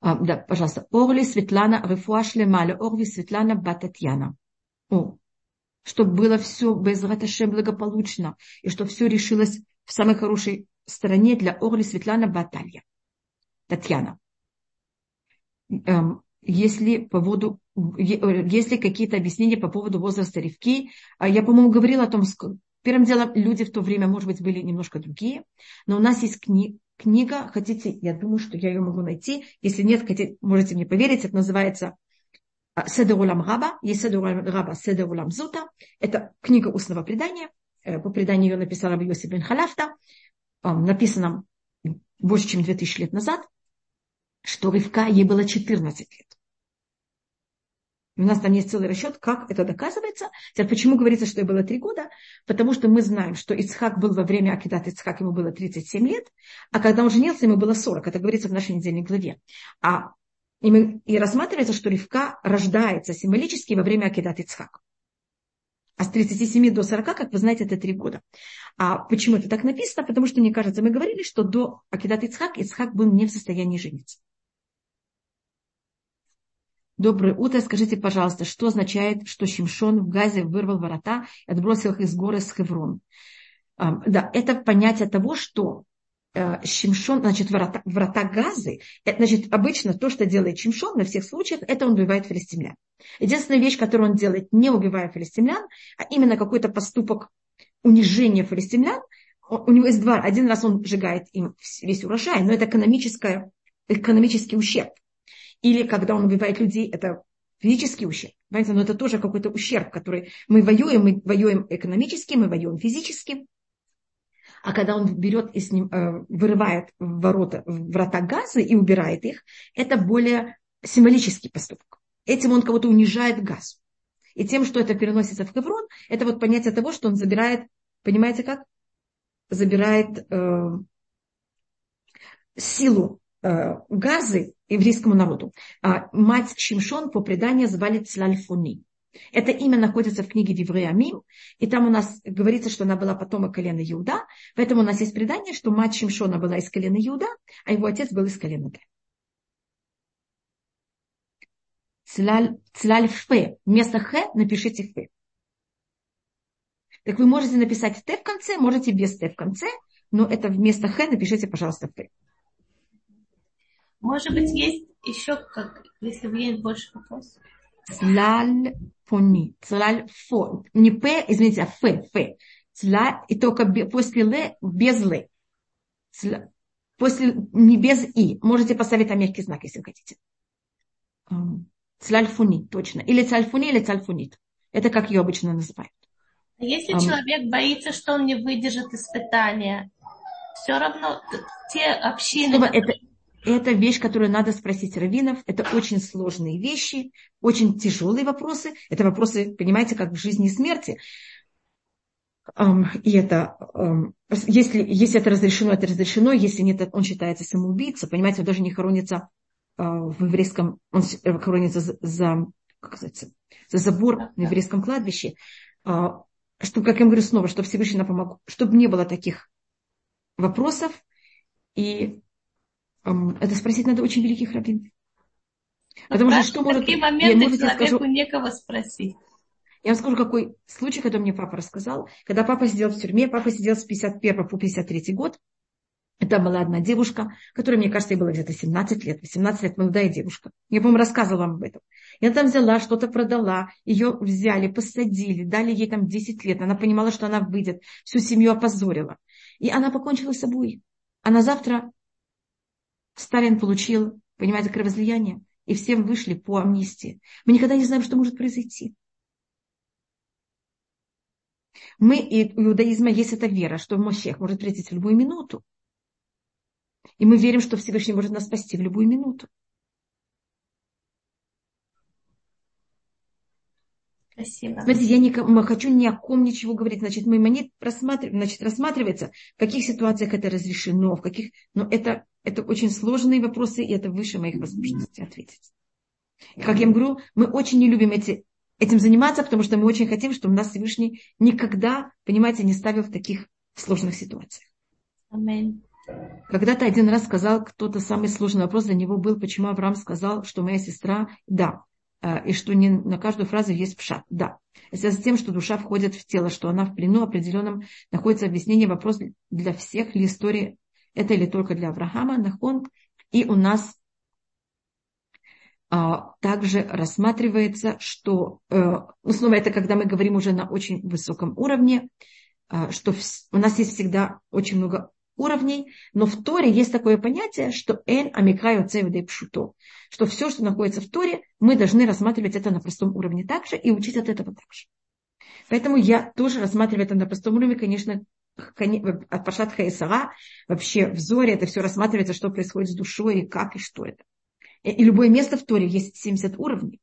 S1: А, да, пожалуйста. Орли Светлана Рефуашле Маля Орви Светлана Бататьяна. О, чтобы было все без раташем благополучно, и чтобы все решилось в самой хорошей стороне для Орли Светлана Баталья. Татьяна. Эм, если по поводу Э, есть ли какие-то объяснения по поводу возраста Ривки? А я, по-моему, говорила о том, первым делом люди в то время, может быть, были немножко другие, но у нас есть кни- книга, хотите, я думаю, что я ее могу найти, если нет, хотите, можете мне поверить, это называется а, Седер Улам Раба, есть Седер Улам Раба, Седер Улам Зута, это книга устного предания, э, по преданию ее написал Раби Йосиф бен Халяфта, написано больше, чем 2000 лет назад, что Ривка, ей было 14 лет. У нас там есть целый расчет, как это доказывается. Теперь, почему говорится, что ей было три года? Потому что мы знаем, что Ицхак был во время Акидат Ицхак, ему было 37 лет, а когда он женился, ему было 40. Это говорится в нашей недельной главе. А и, мы, и рассматривается, что Ривка рождается символически во время Акидат Ицхак. А с 37 до 40, как вы знаете, это три года. А почему это так написано? Потому что, мне кажется, мы говорили, что до Акидат Ицхак Ицхак был не в состоянии жениться. Доброе утро. Скажите, пожалуйста, что означает, что Шимшон в Газе вырвал ворота и отбросил их из горы с Хеврон? Да, это понятие того, что Шимшон, значит, врата, врата Газы, это, значит, обычно то, что делает Шимшон на всех случаях, это он убивает филистимлян. Единственная вещь, которую он делает, не убивая филистимлян, а именно какой-то поступок унижения филистимлян, у него есть два. Один раз он сжигает им весь урожай, но это экономическое, экономический ущерб. Или когда он убивает людей, это физический ущерб. Понимаете, но это тоже какой-то ущерб, который мы воюем, мы воюем экономически, мы воюем физически. А когда он берет и с ним, э, вырывает ворота, врата газа и убирает их, это более символический поступок. Этим он кого-то унижает газ. И тем, что это переносится в Хеврон, это вот понятие того, что он забирает, понимаете как? Забирает э, силу э, газы еврейскому народу. А мать Шимшон по преданию звали Цлальфуни. Это имя находится в книге Вивреамим, и там у нас говорится, что она была потомок колена Иуда, поэтому у нас есть предание, что мать Шимшона была из колена Иуда, а его отец был из колена Д. Цлаль Фе. Вместо Х напишите Фе. Так вы можете написать Т в конце, можете без Т в конце, но это вместо Х напишите, пожалуйста, Фе.
S2: Может быть, есть еще, как, если есть больше вопросов.
S1: Цлаль пони. Цлаль фо. Не п, извините, а ф, ф. Цлаль, и только после л, без л. Цля, после, не без и. Можете поставить там мягкий знак, если хотите. Цлальфуни, точно. Или цальфуни, или цальфунит. Это как ее обычно называют.
S2: А если um, человек боится, что он не выдержит испытания, все равно те общины... Чтобы
S1: это, это вещь, которую надо спросить раввинов. Это очень сложные вещи, очень тяжелые вопросы. Это вопросы, понимаете, как в жизни и смерти. И это, если, если это разрешено, это разрешено. Если нет, он считается самоубийцей. Понимаете, он даже не хоронится а, в еврейском, он хоронится за, за, как сказать, за забор на еврейском кладбище. А, что, как я говорю снова, что Всевышний нам помог, чтобы не было таких вопросов. И это спросить надо очень великих раввинов.
S2: Потому что что может... Такие моменты я, человеку скажу, некого спросить.
S1: Я вам скажу, какой случай, когда мне папа рассказал. Когда папа сидел в тюрьме, папа сидел с 51 по 53 год. Это была одна девушка, которая, мне кажется, ей было где-то 17 лет, 18 лет, молодая девушка. Я, по-моему, рассказывала вам об этом. Я там взяла, что-то продала, ее взяли, посадили, дали ей там 10 лет. Она понимала, что она выйдет, всю семью опозорила. И она покончила с собой. А на завтра Сталин получил, понимаете, кровоизлияние, и всем вышли по амнистии. Мы никогда не знаем, что может произойти. Мы и у иудаизма есть эта вера, что Мощех может прийти в любую минуту. И мы верим, что Всевышний может нас спасти в любую минуту.
S2: Спасибо.
S1: Смотрите, я не хочу ни о ком ничего говорить. Значит, мой монет рассматрив, значит, рассматривается, в каких ситуациях это разрешено, в каких... Но это, это очень сложные вопросы, и это выше моих возможностей ответить. И как я говорю, мы очень не любим эти этим заниматься, потому что мы очень хотим, чтобы нас Всевышний никогда, понимаете, не ставил в таких сложных ситуациях.
S2: Аминь.
S1: Когда-то один раз сказал кто-то самый сложный вопрос для него был, почему Авраам сказал, что моя сестра, да, э, и что не на каждую фразу есть пшат, да. Это с тем, что душа входит в тело, что она в плену определенном, находится объяснение, вопрос для всех ли истории, это или только для Авраама, Нахон, и у нас а, также рассматривается, что, э, ну, снова это когда мы говорим уже на очень высоком уровне, а, что у нас есть всегда очень много уровней, но в Торе есть такое понятие, что эн амикаю цевдей пшуто, что все, что находится в Торе, мы должны рассматривать это на простом уровне также и учить от этого также. Поэтому я тоже рассматриваю это на простом уровне, конечно, от Пашат Хаисара, вообще в Зоре это все рассматривается, что происходит с душой и как и что это. И любое место в Торе есть 70 уровней.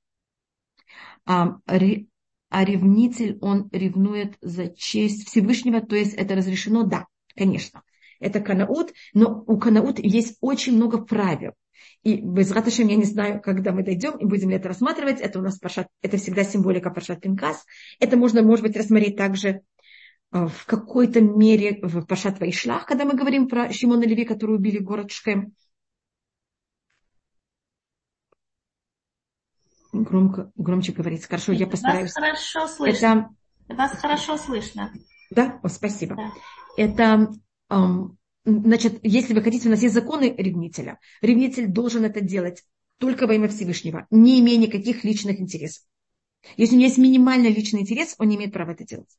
S1: А, а ревнитель, он ревнует за честь Всевышнего, то есть это разрешено, да, конечно. Это канаут, но у канаут есть очень много правил. И без раташем я не знаю, когда мы дойдем и будем ли это рассматривать. Это у нас пашат, это всегда символика пашат пинкас. Это можно, может быть, рассмотреть также в какой-то мере в пашат вайшлах, когда мы говорим про Шимона Леви, который убили город Шхем. громко, громче говорить. Хорошо, я постараюсь.
S2: Вас хорошо слышно. Это... Вас хорошо слышно.
S1: Да? О, спасибо. Да. Это, эм, значит, если вы хотите, у нас есть законы ревнителя. Ревнитель должен это делать только во имя Всевышнего, не имея никаких личных интересов. Если у него есть минимальный личный интерес, он не имеет права это делать.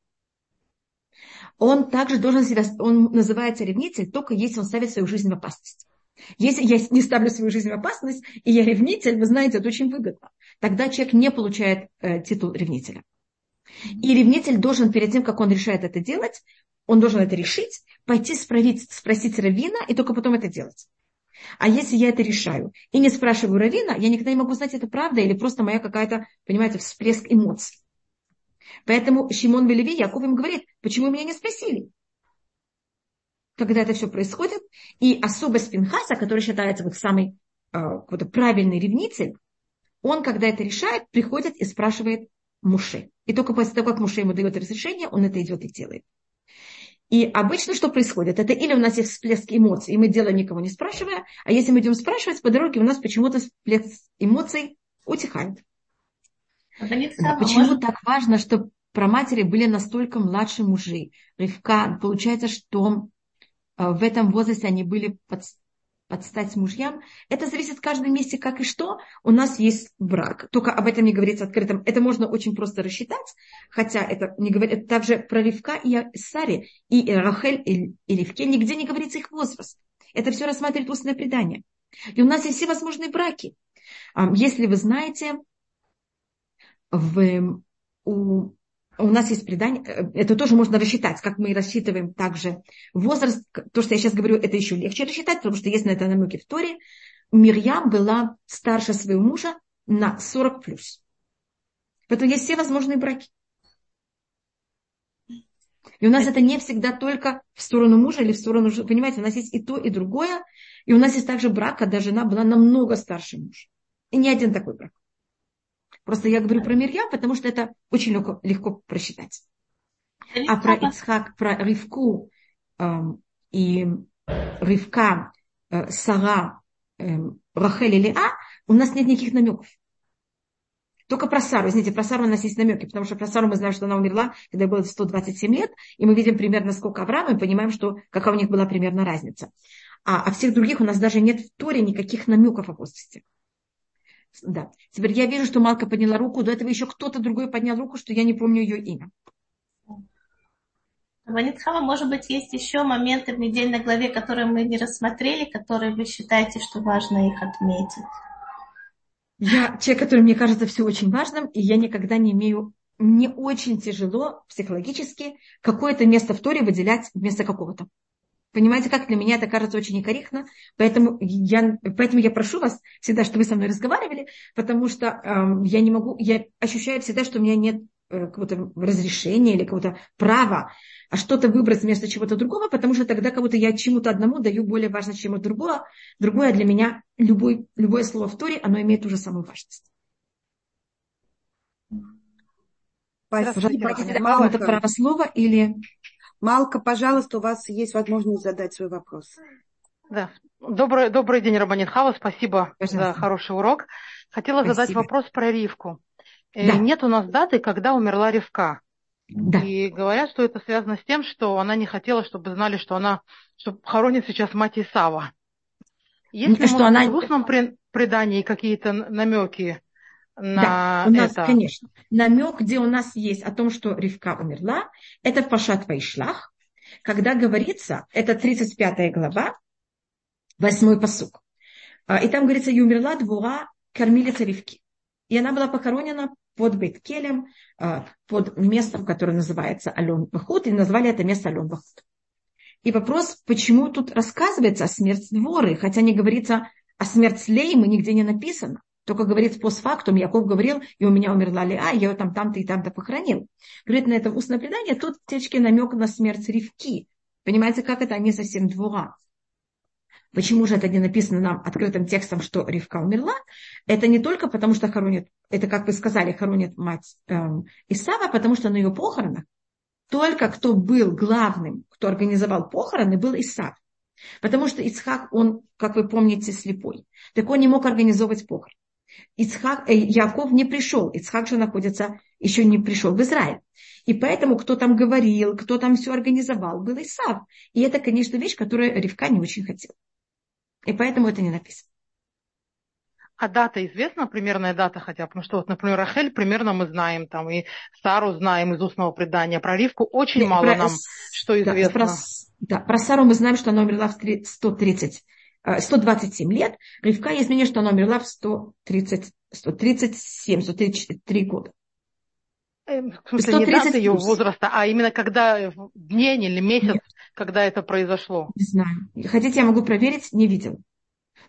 S1: Он также должен себя, он называется ревнитель, только если он ставит свою жизнь в опасность. Если я не ставлю свою жизнь в опасность, и я ревнитель, вы знаете, это очень выгодно. Тогда человек не получает э, титул ревнителя. И ревнитель должен, перед тем, как он решает это делать, он должен это решить, пойти спросить, спросить равина и только потом это делать. А если я это решаю и не спрашиваю равина, я никогда не могу знать, это правда или просто моя какая-то, понимаете, всплеск эмоций. Поэтому Шимон Белеви, Яков им говорит, почему меня не спросили? когда это все происходит, и особость Пинхаса, который считается вот самый э, какой-то правильный ревнитель, он, когда это решает, приходит и спрашивает Муше. И только после того, как Муше ему дает разрешение, он это идет и делает. И обычно что происходит? Это или у нас есть всплеск эмоций, и мы делаем никого не спрашивая, а если мы идем спрашивать, по дороге у нас почему-то всплеск эмоций утихает. А почему так важно, что про матери были настолько младшие мужи? Ривка, получается, что Э, в этом возрасте они были под, под стать мужьям. Это зависит в каждом месте, как и что. У нас есть брак. Только об этом не говорится открытым. Это можно очень просто рассчитать, хотя это не говорит также про Ривка и Сари, и Рахель, и, и Ривке. Нигде не говорится их возраст. Это все рассматривает устное предание. И у нас есть все возможные браки. Если вы знаете, в, у у нас есть предание, э, это тоже можно рассчитать, как мы рассчитываем также возраст. То, что я сейчас говорю, это еще легче рассчитать, потому что есть на это намеки в Торе. Мирьям была старше своего мужа на 40 плюс. Поэтому есть все возможные браки. И у нас это не всегда только в сторону мужа или в сторону. Понимаете, у нас есть и то, и другое. И у нас есть также брак, когда жена была намного старше мужа. И не один такой брак. Просто я говорю про Мирьям, потому что это очень легко, легко просчитать. А про Ицхак, про Ривку э, и Ривка, э, Сара, э, Рахель или А, у нас нет никаких намеков. Только про Сару, извините, про Сару у нас есть намеки, потому что про Сару мы знаем, что она умерла, когда было 127 лет, и мы видим примерно сколько Авраама, и понимаем, что какая у них была примерно разница. А, а всех других у нас даже нет в Торе никаких намеков о возрасте. Да. Теперь я вижу, что Малка подняла руку, до этого еще кто-то другой поднял руку, что я не помню ее имя.
S2: Ванитхава, может быть, есть еще моменты в недельной главе, которые мы не рассмотрели, которые вы считаете, что важно их отметить?
S1: Я человек, который мне кажется все очень важным, и я никогда не имею, мне очень тяжело психологически какое-то место в Торе выделять вместо какого-то. Понимаете, как для меня это кажется очень некорректно, поэтому я, поэтому я прошу вас всегда, чтобы вы со мной разговаривали, потому что э, я не могу, я ощущаю всегда, что у меня нет э, какого-то разрешения или какого-то права а что-то выбрать вместо чего-то другого, потому что тогда будто я чему-то одному даю более важно, чем другое. Другое для меня, любой, любое слово в Торе, оно имеет ту же самую важность. Спасибо. Малка. Это право слова или...
S3: Малка, пожалуйста, у вас есть возможность задать свой вопрос.
S4: Да. Добрый, добрый день, Рабанит Хава. Спасибо Пожалуйста. за хороший урок. Хотела Спасибо. задать вопрос про Ривку. Э, да. Нет у нас даты, когда умерла Ривка. Да. И говорят, что это связано с тем, что она не хотела, чтобы знали, что она что хоронит сейчас мать Исава. Есть ли, что может, она... в устном предании какие-то намеки на да,
S1: у нас, это? конечно. Намек, где у нас есть о том, что Ривка умерла, это в Пашат Вайшлах, когда говорится, это 35 глава, 8 посук. А, и там говорится, и умерла двора кормилица Ривки. И она была похоронена под Бейткелем, а, под местом, которое называется Ален Бахут, и назвали это место Ален Бахут. И вопрос, почему тут рассказывается о смерти дворы, хотя не говорится о смерти Леймы, нигде не написано. Только говорит постфактум, Яков говорил, и у меня умерла Леа, я ее там там-то и там-то похоронил. Говорит на это устное предание, тут течки намек на смерть Ривки. Понимаете, как это? Они совсем двора. Почему же это не написано нам открытым текстом, что Ривка умерла? Это не только потому, что хоронит, это, как вы сказали, хоронит мать эм, Исава, потому что на ее похоронах только кто был главным, кто организовал похороны, был Исав. Потому что Ицхак, он, как вы помните, слепой. Так он не мог организовывать похорон. Ицхак, э, Яков не пришел. Ицхак же находится, еще не пришел в Израиль. И поэтому кто там говорил, кто там все организовал, был Исав. И это, конечно, вещь, которую Ривка не очень хотела. И поэтому это не написано.
S4: А дата известна, примерная дата хотя бы? Потому что, вот, например, Рахель примерно мы знаем, там, и Сару знаем из устного предания. Про Ривку очень Нет, мало про, нам что известно.
S1: Да про, да, про Сару мы знаем, что она умерла в 130, 127 э, лет. Ривка есть мнение, что она умерла в 130, 137, 133 года.
S4: Эм, в смысле, не дата ее возраста, а именно когда, день или месяц, Нет. когда это произошло?
S1: Не знаю. Хотите, я могу проверить? Не видел.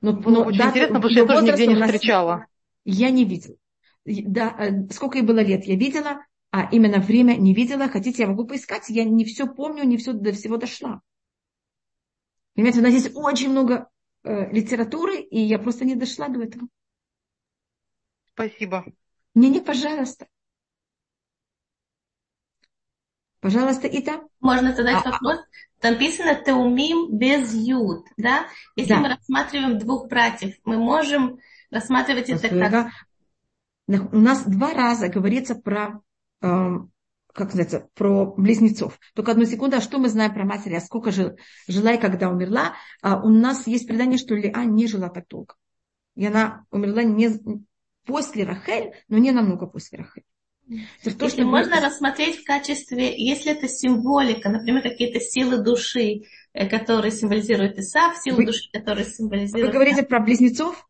S4: Но, ну, но очень дату, интересно, потому что я тоже нигде не встречала.
S1: Я не видел. Да, э, сколько ей было лет, я видела, а именно время не видела. Хотите, я могу поискать, я не все помню, не все до всего дошла. Понимаете, у нас здесь очень много э, литературы, и я просто не дошла до этого.
S4: Спасибо.
S1: Не, не, пожалуйста. Пожалуйста, Ита.
S2: Можно задать а, вопрос? Там написано теумим без юд, да? Если да. мы рассматриваем двух братьев, мы можем рассматривать это как...
S1: У нас два раза говорится про, э, как называется, про близнецов. Только одну секунду, а что мы знаем про матери, а сколько жил, жила и когда умерла? А у нас есть предание, что Лиа не жила так долго. И она умерла не после Рахель, но не намного после Рахель.
S2: То, что можно рассмотреть в качестве, если это символика, например, какие-то силы души, э, которые символизируют Исав, силы Вы... души, которые символизируют...
S1: Вы говорите про близнецов?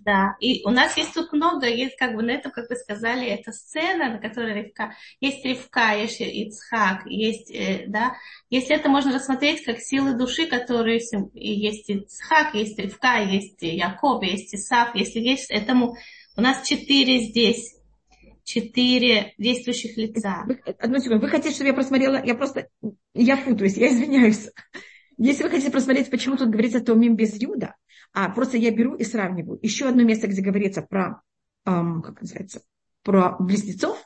S2: Да, и у нас есть тут много, есть как бы на этом, как вы сказали, это сцена, на которой Ривка, есть Ривка, есть Ицхак, есть, э, да, если это можно рассмотреть как силы души, которые есть Ицхак, есть Ривка, есть Яков, есть Исав, если есть этому, у нас четыре здесь, четыре действующих лица.
S1: Вы, одну секунду, вы хотите, чтобы я просмотрела, я просто, я путаюсь, я извиняюсь. Если вы хотите просмотреть, почему тут говорится Томим без Юда, а просто я беру и сравниваю. Еще одно место, где говорится про, эм, как называется, про близнецов.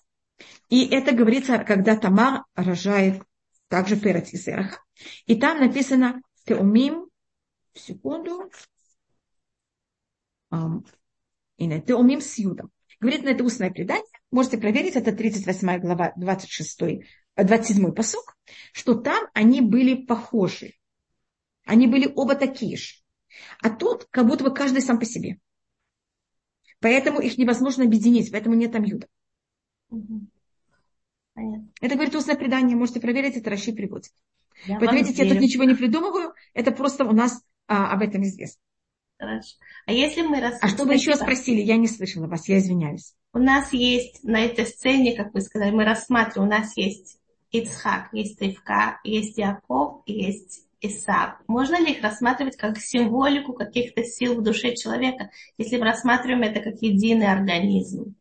S1: И это говорится, когда Тамар рожает также Перец и Сераха. И там написано Теумим, секунду, эм, Теумим с Юдом. Говорит на это устное предание. Можете проверить, это 38 глава, 26, 27 посок, что там они были похожи. Они были оба такие же. А тут как будто бы каждый сам по себе. Поэтому их невозможно объединить, поэтому нет там юда. Это говорит устное предание, можете проверить, это Раши приводит. Я Поэтому, видите, я тут ничего не придумываю, это просто у нас а, об этом известно.
S2: Хорошо. А если мы
S1: рассмотрим... А что вы еще спросили? Я не слышала вас, я извиняюсь.
S2: У нас есть на этой сцене, как вы сказали, мы рассматриваем, у нас есть Ицхак, есть Ривка, есть Яков, есть Исаак. Можно ли их рассматривать как символику каких-то сил в душе человека, если мы рассматриваем это как единый организм?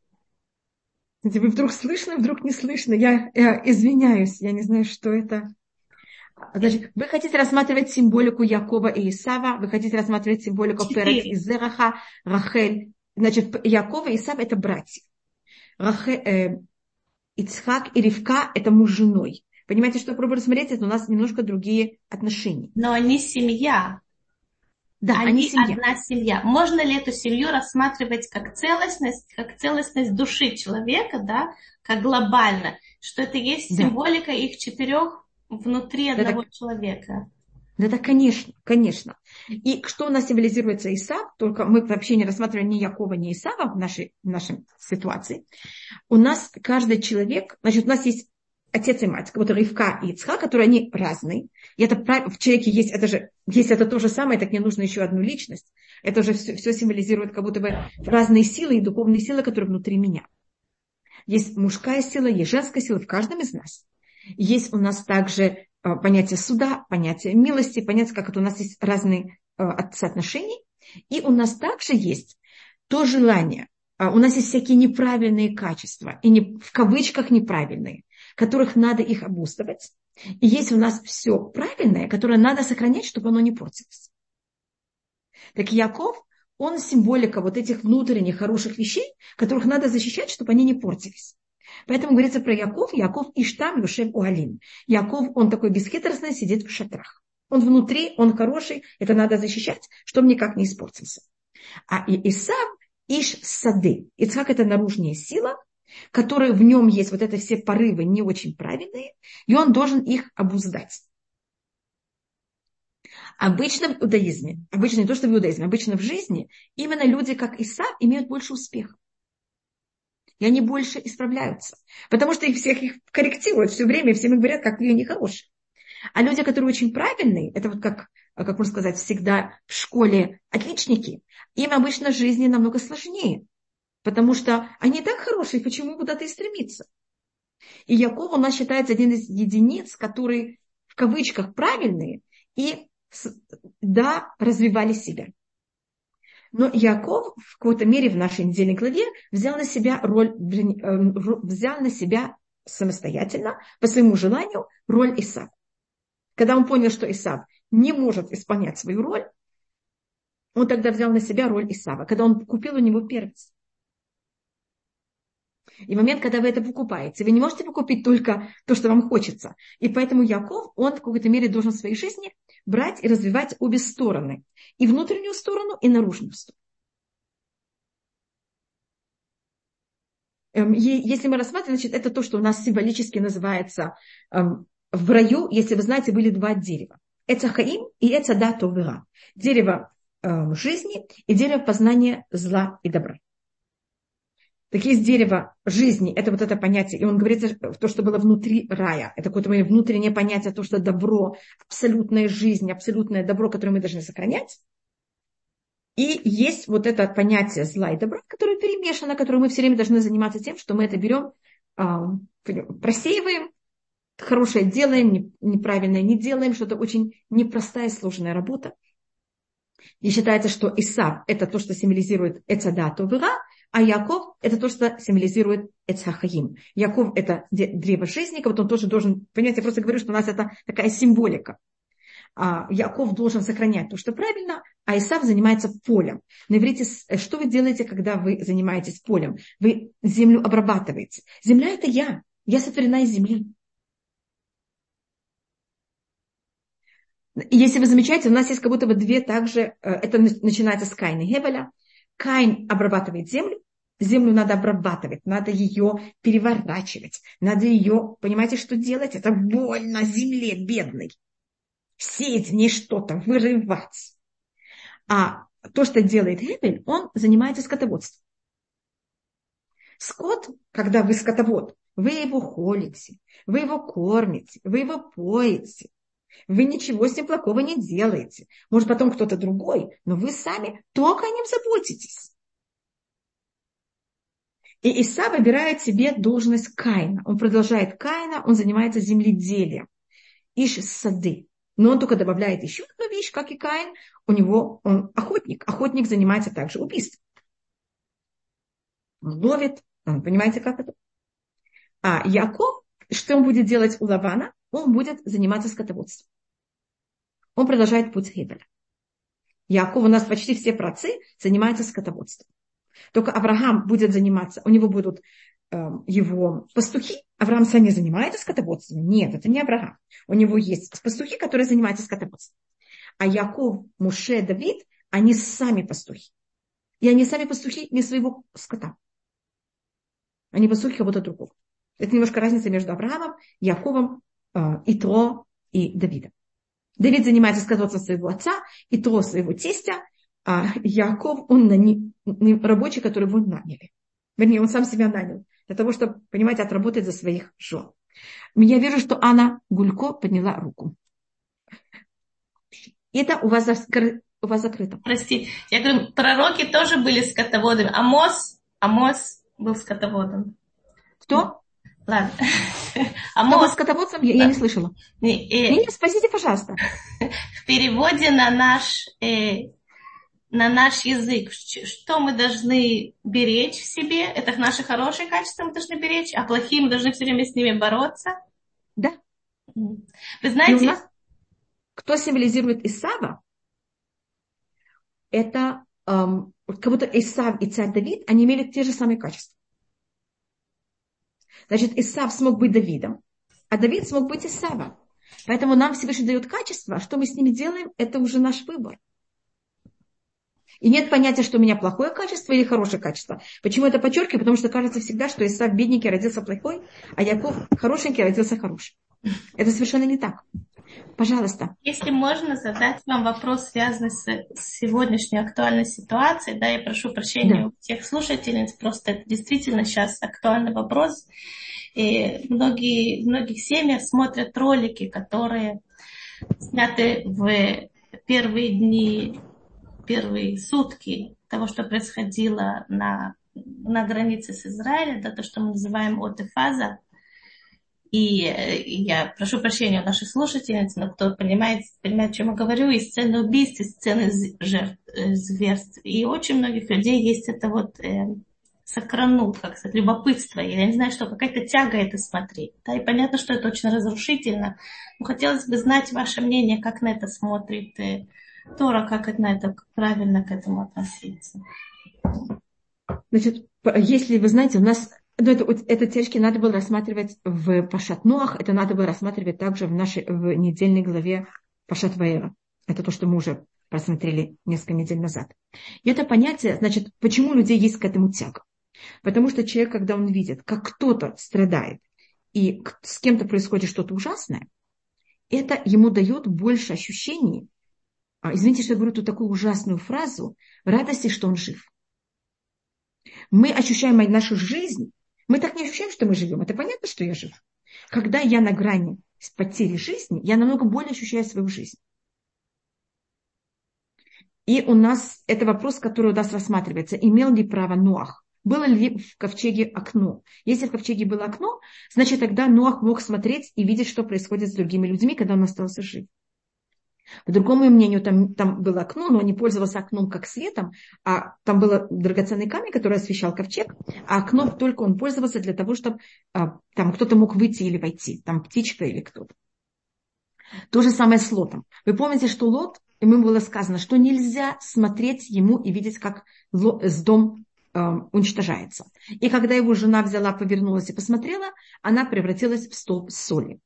S1: Вы вдруг слышно, вдруг не слышно. Я, я извиняюсь, я не знаю, что это. Значит, вы хотите рассматривать символику Якова и Исава, вы хотите рассматривать символику Перец и Зераха, Рахель. Значит, Якова и Исав – это братья. Рахель, э, Ицхак и Ривка – это муж женой. Понимаете, что пробую рассмотреть, это у нас немножко другие отношения.
S2: Но они семья.
S1: Да, они, они семья.
S2: одна семья. Можно ли эту семью рассматривать как целостность, как целостность души человека, да, как глобально, что это есть да. символика их четырех внутри одного да, человека?
S1: Да, да, конечно, конечно. И что у нас символизируется Исав, только мы вообще не рассматриваем ни Якова, ни Исава в нашей, в нашей ситуации. У нас каждый человек, значит, у нас есть отец и мать, как будто Ривка и Ицха, которые они разные. И это в человеке есть это же, есть это то же самое, так не нужно еще одну личность. Это уже все, все символизирует как будто бы разные силы и духовные силы, которые внутри меня. Есть мужская сила, есть женская сила в каждом из нас. Есть у нас также э, понятие суда, понятие милости, понятие, как это у нас есть разные э, соотношения. И у нас также есть то желание, э, у нас есть всякие неправильные качества, и не, в кавычках неправильные, которых надо их обустывать. И есть у нас все правильное, которое надо сохранять, чтобы оно не портилось. Так Яков, он символика вот этих внутренних хороших вещей, которых надо защищать, чтобы они не портились. Поэтому говорится про Яков, Яков Иштам Юшев Уалим. Яков, он такой бесхитростный, сидит в шатрах. Он внутри, он хороший, это надо защищать, чтобы никак не испортился. А Исав Иш Сады. Ицхак это наружная сила, которые в нем есть вот это все порывы не очень правильные, и он должен их обуздать. Обычно в иудаизме, обычно не то, что в иудаизме, обычно в жизни, именно люди, как Исав, имеют больше успеха. И они больше исправляются. Потому что их всех их корректируют все время, всем им говорят, как они хорошие. А люди, которые очень правильные, это вот как, как можно сказать, всегда в школе отличники, им обычно жизни намного сложнее. Потому что они так хорошие, почему куда-то и стремиться? И Яков у нас считается один из единиц, которые в кавычках правильные и да, развивали себя. Но Яков в какой-то мере в нашей недельной главе взял на себя роль, э, взял на себя самостоятельно, по своему желанию, роль Исав. Когда он понял, что Исав не может исполнять свою роль, он тогда взял на себя роль Исава, когда он купил у него первенство. И момент, когда вы это покупаете, вы не можете покупить только то, что вам хочется. И поэтому Яков, он в какой-то мере должен в своей жизни брать и развивать обе стороны. И внутреннюю сторону, и наружную сторону. Эм, если мы рассматриваем, значит, это то, что у нас символически называется эм, в раю, если вы знаете, были два дерева. Это Хаим и это Датовера. Дерево эм, жизни и дерево познания зла и добра. Так есть дерево жизни, это вот это понятие, и он говорит то, что было внутри рая. Это какое-то мое внутреннее понятие, то, что добро, абсолютная жизнь, абсолютное добро, которое мы должны сохранять. И есть вот это понятие зла и добра, которое перемешано, которое мы все время должны заниматься тем, что мы это берем, просеиваем, хорошее делаем, неправильное не делаем, что-то очень непростая, сложная работа. И считается, что Исав – это то, что символизирует Эцадату Вера, а Яков – это то, что символизирует Эцхахаим. Яков – это древо жизни, вот он тоже должен, понимаете, я просто говорю, что у нас это такая символика. А Яков должен сохранять то, что правильно, а Исав занимается полем. На иврите, э, что вы делаете, когда вы занимаетесь полем? Вы землю обрабатываете. Земля – это я. Я сотворена из земли. Если вы замечаете, у нас есть как будто бы две также, э, это начинается с Кайна и Гебеля. Кайн обрабатывает землю, землю надо обрабатывать, надо ее переворачивать, надо ее, понимаете, что делать? Это больно земле бедной. Сеять в ней что-то, вырывать. А то, что делает Гебель, он занимается скотоводством. Скот, когда вы скотовод, вы его холите, вы его кормите, вы его поете, вы ничего с ним плохого не делаете. Может, потом кто-то другой, но вы сами только о нем заботитесь. И Иса выбирает себе должность Каина. Он продолжает Каина, он занимается земледелием. Иш сады. Но он только добавляет еще одну вещь, как и Каин. У него он охотник. Охотник занимается также убийством. Он ловит. Понимаете, как это? А Яков, что он будет делать у Лавана? Он будет заниматься скотоводством. Он продолжает путь Гебеля. Яков, у нас почти все працы занимаются скотоводством. Только Авраам будет заниматься, у него будут э, его пастухи. Авраам сам не занимается скотоводством. Нет, это не Авраам. У него есть пастухи, которые занимаются скотоводством. А Яков, Муше, Давид, они сами пастухи. И они сами пастухи не своего скота. Они пастухи кого-то другого. Это немножко разница между Авраамом, Яковом, э, Итро и Давидом. Давид занимается скотоводством своего отца, и то своего тестя, а Яков, он на не, не рабочий, который его наняли. Вернее, он сам себя нанял. Для того, чтобы, понимаете, отработать за своих жен. Я вижу, что Анна Гулько подняла руку. Это у вас, у вас закрыто.
S2: Прости, я говорю, пророки тоже были скотоводами. Амос, Амос был скотоводом.
S1: Кто?
S2: Ладно.
S1: А мы... скотоводцем? Я, я не слышала. Не, э... не, спасите, пожалуйста.
S2: В переводе на наш, э, на наш язык, что мы должны беречь в себе, это наши хорошие качества мы должны беречь, а плохие мы должны все время с ними бороться.
S1: Да.
S2: Вы знаете... Нас,
S1: кто символизирует Исава, это эм, как будто Исав и царь Давид, они имели те же самые качества. Значит, Исав смог быть Давидом, а Давид смог быть Исавом. Поэтому нам Всевышний дает качество, а что мы с ними делаем, это уже наш выбор. И нет понятия, что у меня плохое качество или хорошее качество. Почему это подчеркиваю? Потому что кажется всегда, что Исав бедненький родился плохой, а Яков хорошенький родился хороший. Это совершенно не так. Пожалуйста.
S2: Если можно задать вам вопрос, связанный с сегодняшней актуальной ситуацией, да, я прошу прощения да. у всех слушательниц, просто это действительно сейчас актуальный вопрос. И многие, в многих семьях смотрят ролики, которые сняты в первые дни, первые сутки того, что происходило на, на границе с Израилем, да, то, что мы называем отефаза, и э, я прошу прощения у наших слушательниц, но кто понимает, понимает, о чем я говорю, и сцены убийств, и сцены жертв, э, зверств. И очень многих людей есть это вот э, сокранут, как сказать, любопытство. Я не знаю, что какая-то тяга это смотреть. Да, и понятно, что это очень разрушительно. Но хотелось бы знать ваше мнение, как на это смотрит э, Тора, как это, это правильно к этому относиться.
S1: Значит, если вы знаете, у нас но это, это течки надо было рассматривать в Пашатнуах, это надо было рассматривать также в нашей в недельной главе Пашат Ваера. Это то, что мы уже рассмотрели несколько недель назад. И это понятие, значит, почему у людей есть к этому тяга? Потому что человек, когда он видит, как кто-то страдает, и с кем-то происходит что-то ужасное, это ему дает больше ощущений, извините, что я говорю тут такую ужасную фразу, радости, что он жив. Мы ощущаем нашу жизнь мы так не ощущаем, что мы живем. Это понятно, что я жив. Когда я на грани потери жизни, я намного более ощущаю свою жизнь. И у нас это вопрос, который у нас рассматривается. Имел ли право Ноах? Было ли в ковчеге окно? Если в ковчеге было окно, значит тогда Ноах мог смотреть и видеть, что происходит с другими людьми, когда он остался жив. По другому мнению, там, там было окно, но он не пользовался окном как светом, а там был драгоценный камень, который освещал ковчег, а окно только он пользовался для того, чтобы а, там кто-то мог выйти или войти, там птичка или кто-то. То же самое с Лотом. Вы помните, что Лот, ему было сказано, что нельзя смотреть ему и видеть, как с дом э, уничтожается. И когда его жена взяла, повернулась и посмотрела, она превратилась в столб соли.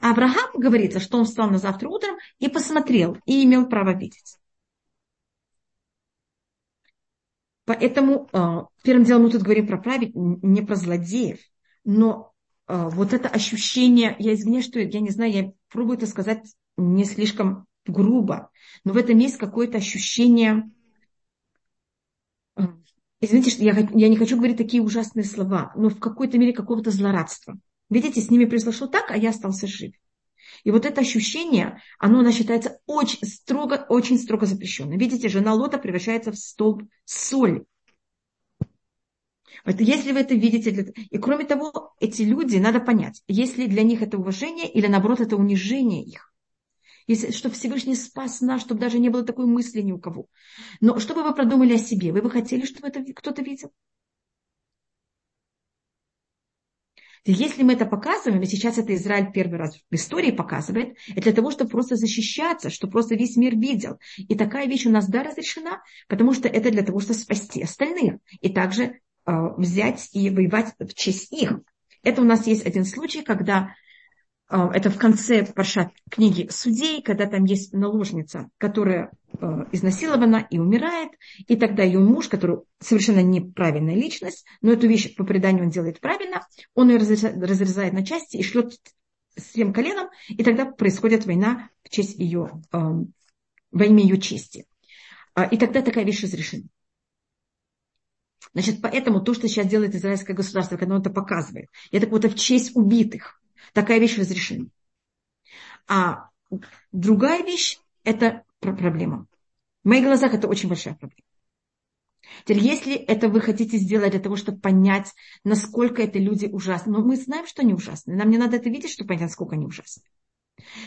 S1: А Авраам говорится, что он встал на завтра утром и посмотрел, и имел право видеть. Поэтому э, первым делом мы тут говорим про праведь, не про злодеев, но э, вот это ощущение, я извиняюсь, что я не знаю, я пробую это сказать не слишком грубо, но в этом есть какое-то ощущение, э, извините, что я, я не хочу говорить такие ужасные слова, но в какой-то мере какого-то злорадства. Видите, с ними произошло так, а я остался жив. И вот это ощущение, оно, оно считается очень строго, очень строго запрещенным. Видите, жена Лота превращается в столб соли. Вот если вы это видите, и кроме того, эти люди, надо понять, если для них это уважение или наоборот это унижение их. Если, чтобы Всевышний спас нас, чтобы даже не было такой мысли ни у кого. Но чтобы вы продумали о себе, вы бы хотели, чтобы это кто-то видел? Если мы это показываем, и сейчас это Израиль первый раз в истории показывает, это для того, чтобы просто защищаться, чтобы просто весь мир видел. И такая вещь у нас, да, разрешена, потому что это для того, чтобы спасти остальных. И также э, взять и воевать в честь их. Это у нас есть один случай, когда это в конце Паршат книги Судей, когда там есть наложница, которая а, изнасилована и умирает, и тогда ее муж, который совершенно неправильная личность, но эту вещь по преданию он делает правильно, он ее разрезает на части и шлет всем коленом, и тогда происходит война в честь ее, а, во имя ее чести. И тогда такая вещь разрешена. Значит, поэтому то, что сейчас делает израильское государство, когда он это показывает, это как будто в честь убитых, Такая вещь разрешена. А другая вещь – это проблема. В моих глазах это очень большая проблема. Теперь, если это вы хотите сделать для того, чтобы понять, насколько это люди ужасны, но мы знаем, что они ужасны. Нам не надо это видеть, чтобы понять, насколько они ужасны.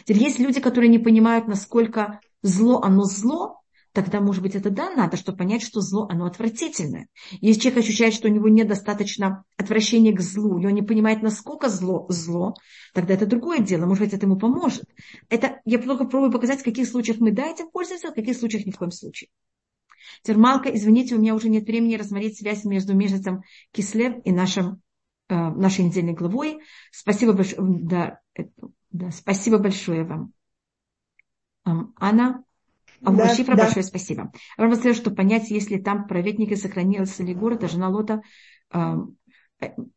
S1: Теперь есть люди, которые не понимают, насколько зло, оно зло, тогда, может быть, это да, надо, чтобы понять, что зло, оно отвратительное. Если человек ощущает, что у него недостаточно отвращения к злу, и он не понимает, насколько зло зло, тогда это другое дело, может быть, это ему поможет. Это я только пробую показать, в каких случаях мы да, этим пользуемся, а в каких случаях ни в коем случае. Термалка, извините, у меня уже нет времени рассмотреть связь между месяцем Кислев и нашим, э, нашей недельной главой. Спасибо большое, да, да, спасибо большое вам. Анна, да, Шифра, да. большое спасибо. Вам сказать, что понять, если там праведники сохранился ли город, а жена Лота, э,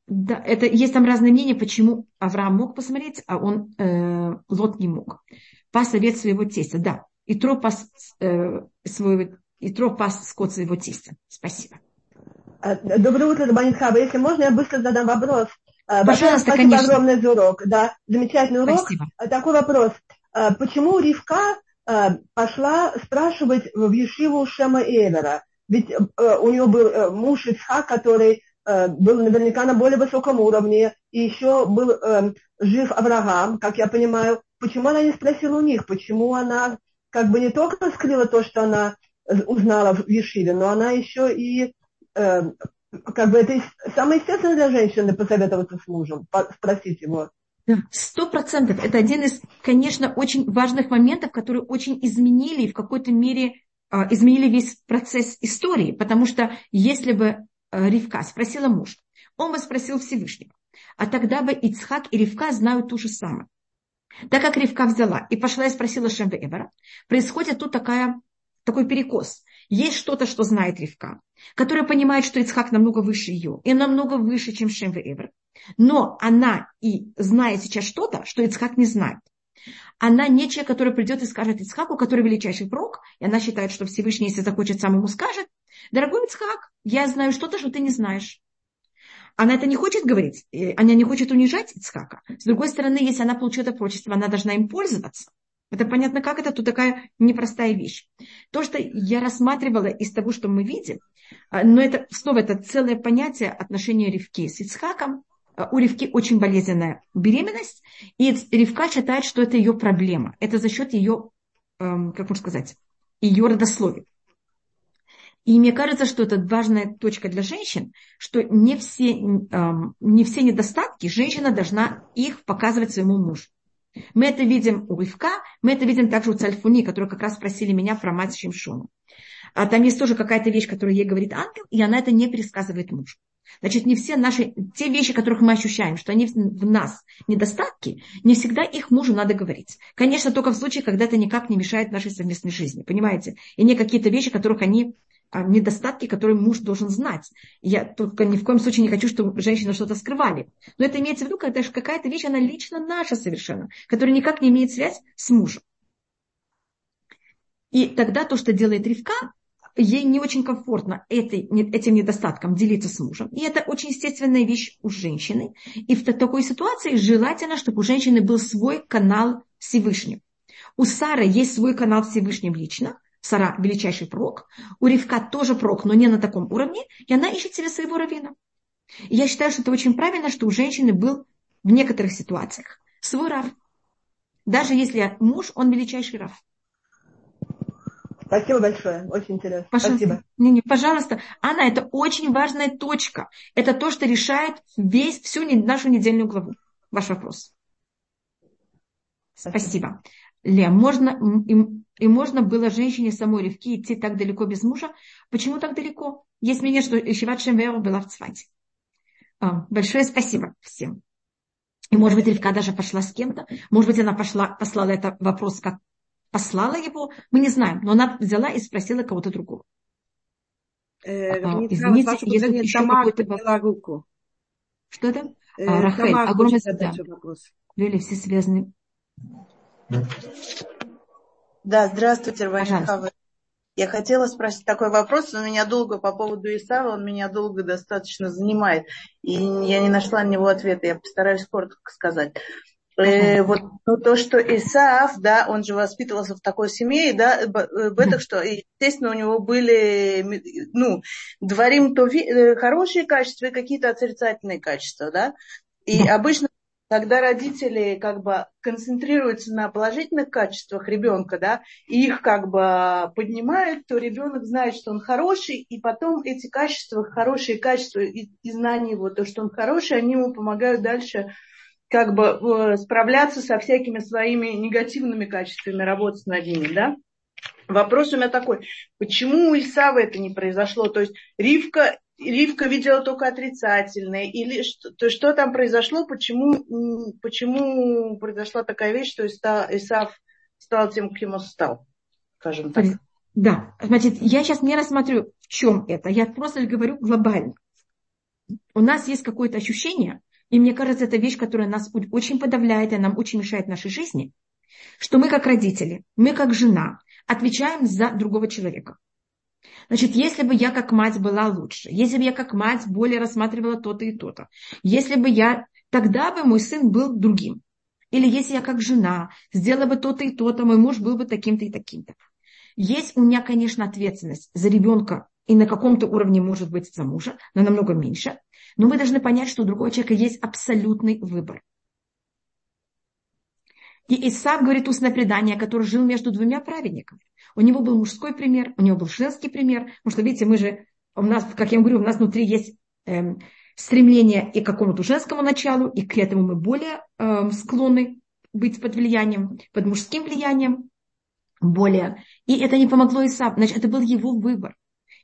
S1: да, это, есть там разные мнения, почему Авраам мог посмотреть, а он, э, Лот не мог. По совет своего тестя, да. И пас, э, своего, и пас скот своего тестя. Спасибо.
S5: А, доброе утро, Рабанит Хаба. Если можно, я быстро задам вопрос.
S1: А, Пожалуйста,
S5: Спасибо
S1: конечно.
S5: огромное за урок. Да, замечательный урок. Спасибо. Такой вопрос. Почему Ривка пошла спрашивать в Ешиву Шема Эвера. Ведь э, у него был э, муж Исхак, который был наверняка на более высоком уровне, и еще был жив Авраам, как я понимаю. Почему она не спросила у них, почему она как бы не только скрыла то, что она узнала в Ешиве, но она еще и как бы это самое естественное для женщины посоветоваться с мужем, спросить его.
S1: Сто процентов. Это один из, конечно, очень важных моментов, которые очень изменили и в какой-то мере а, изменили весь процесс истории. Потому что если бы а, Ривка спросила муж, он бы спросил Всевышнего. А тогда бы Ицхак и Ривка знают то же самое. Так как Ривка взяла и пошла и спросила Шемве Эвера, происходит тут такая, такой перекос. Есть что-то, что знает Ривка, которая понимает, что Ицхак намного выше ее, и намного выше, чем Шемве Эвер. Но она и знает сейчас что-то, что Ицхак не знает. Она не человек, который придет и скажет Ицхаку, который величайший пророк, и она считает, что Всевышний, если захочет, сам ему скажет, дорогой Ицхак, я знаю что-то, что ты не знаешь. Она это не хочет говорить, она не хочет унижать Ицхака. С другой стороны, если она получила это прочество, она должна им пользоваться. Это понятно, как это тут такая непростая вещь. То, что я рассматривала из того, что мы видим, а, но это снова это целое понятие отношения Ривки с Ицхаком. А, у Ривки очень болезненная беременность, и Ривка считает, что это ее проблема. Это за счет ее, эм, как можно сказать, ее родословия. И мне кажется, что это важная точка для женщин, что не все, эм, не все недостатки женщина должна их показывать своему мужу. Мы это видим у Ривка, мы это видим также у Цальфуни, которые как раз спросили меня про мать Шимшону. А там есть тоже какая-то вещь, которую ей говорит ангел, и она это не пересказывает мужу. Значит, не все наши, те вещи, которых мы ощущаем, что они в нас недостатки, не всегда их мужу надо говорить. Конечно, только в случае, когда это никак не мешает нашей совместной жизни, понимаете? И не какие-то вещи, которых они недостатки, которые муж должен знать. Я только ни в коем случае не хочу, чтобы женщины что-то скрывали. Но это имеется в виду, когда какая-то вещь, она лично наша совершенно, которая никак не имеет связь с мужем. И тогда то, что делает Ривка, ей не очень комфортно этой, этим недостатком делиться с мужем. И это очень естественная вещь у женщины. И в такой ситуации желательно, чтобы у женщины был свой канал Всевышним. У Сары есть свой канал Всевышним лично, Сара – величайший пророк. У Ривка тоже пророк, но не на таком уровне. И она ищет себе своего равина. И я считаю, что это очень правильно, что у женщины был в некоторых ситуациях свой рав. Даже если муж, он величайший рав.
S5: Спасибо большое, очень интересно. Пожалуйста. Спасибо.
S1: Не, не, пожалуйста. Анна, это очень важная точка. Это то, что решает весь, всю нашу недельную главу. Ваш вопрос. Спасибо. Спасибо. Ле, можно, и, можно было женщине самой Ревки идти так далеко без мужа. Почему так далеко? Есть мнение, что Шиват Шемверу была в Цвате. А, большое спасибо всем. И, может быть, Ревка даже пошла с кем-то. Может быть, она пошла, послала этот вопрос, как послала его. Мы не знаем, но она взяла и спросила кого-то другого.
S3: Э, а, извините, если еще какой-то руку.
S1: Что это? Э, а, Рахель, огромное да. Лили, все связаны.
S6: Да, здравствуйте, Вайшахава. Я хотела спросить такой вопрос, он меня долго по поводу Исава, он меня долго достаточно занимает, и я не нашла на него ответа, я постараюсь коротко сказать. Э, вот ну, то, что Исаав, да, он же воспитывался в такой семье, да, бетах, что, естественно, у него были, ну, дворим то э, хорошие качества и какие-то отрицательные качества, да, и обычно когда родители как бы концентрируются на положительных качествах ребенка, да, и их как бы поднимают, то ребенок знает, что он хороший, и потом эти качества, хорошие качества и, и знания его, то, что он хороший, они ему помогают дальше как бы э, справляться со всякими своими негативными качествами, работать над ними, да. Вопрос у меня такой, почему у Исава это не произошло? То есть Ривка Ривка видела только отрицательное, или что, то что там произошло, почему, почему произошла такая вещь, что Исав стал тем, кем он стал, скажем так.
S1: Да, значит, я сейчас не рассмотрю, в чем это, я просто говорю глобально. У нас есть какое-то ощущение, и мне кажется, это вещь, которая нас очень подавляет и нам очень мешает нашей жизни, что мы как родители, мы как жена отвечаем за другого человека. Значит, если бы я как мать была лучше, если бы я как мать более рассматривала то-то и то-то, если бы я, тогда бы мой сын был другим. Или если я как жена сделала бы то-то и то-то, мой муж был бы таким-то и таким-то. Есть у меня, конечно, ответственность за ребенка и на каком-то уровне, может быть, за мужа, но намного меньше. Но мы должны понять, что у другого человека есть абсолютный выбор. И Исаак говорит устное предание, который жил между двумя праведниками. У него был мужской пример, у него был женский пример. Потому что, видите, мы же, у нас, как я говорю, у нас внутри есть эм, стремление и к какому-то женскому началу, и к этому мы более эм, склонны быть под влиянием, под мужским влиянием более. И это не помогло Исаак. Значит, это был его выбор.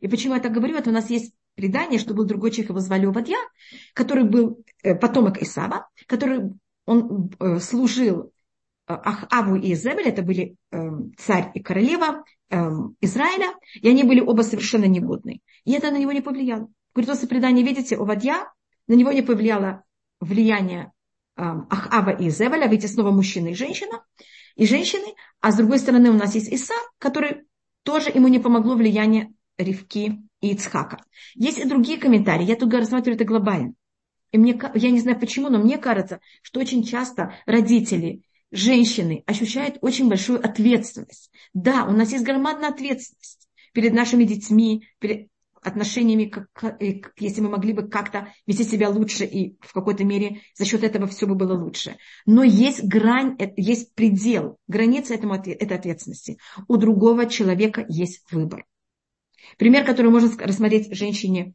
S1: И почему я так говорю? Это у нас есть предание, что был другой человек, его звали Увадья, который был э, потомок Исава, который он э, служил Ахаву и Изабель, это были э, царь и королева э, Израиля, и они были оба совершенно негодные. И это на него не повлияло. Говорит, после предания, видите, Овадья, на него не повлияло влияние э, Ахава и Изабеля, видите, снова мужчина и женщина, и женщины, а с другой стороны у нас есть Иса, который тоже ему не помогло влияние Ривки и Ицхака. Есть и другие комментарии, я тут рассматриваю это глобально. И мне, я не знаю почему, но мне кажется, что очень часто родители женщины ощущают очень большую ответственность. Да, у нас есть громадная ответственность перед нашими детьми, перед отношениями, как, если мы могли бы как-то вести себя лучше и в какой-то мере за счет этого все бы было лучше. Но есть грань, э, есть предел, граница этому, этой ответственности. У другого человека есть выбор. Пример, который можно рассмотреть женщине,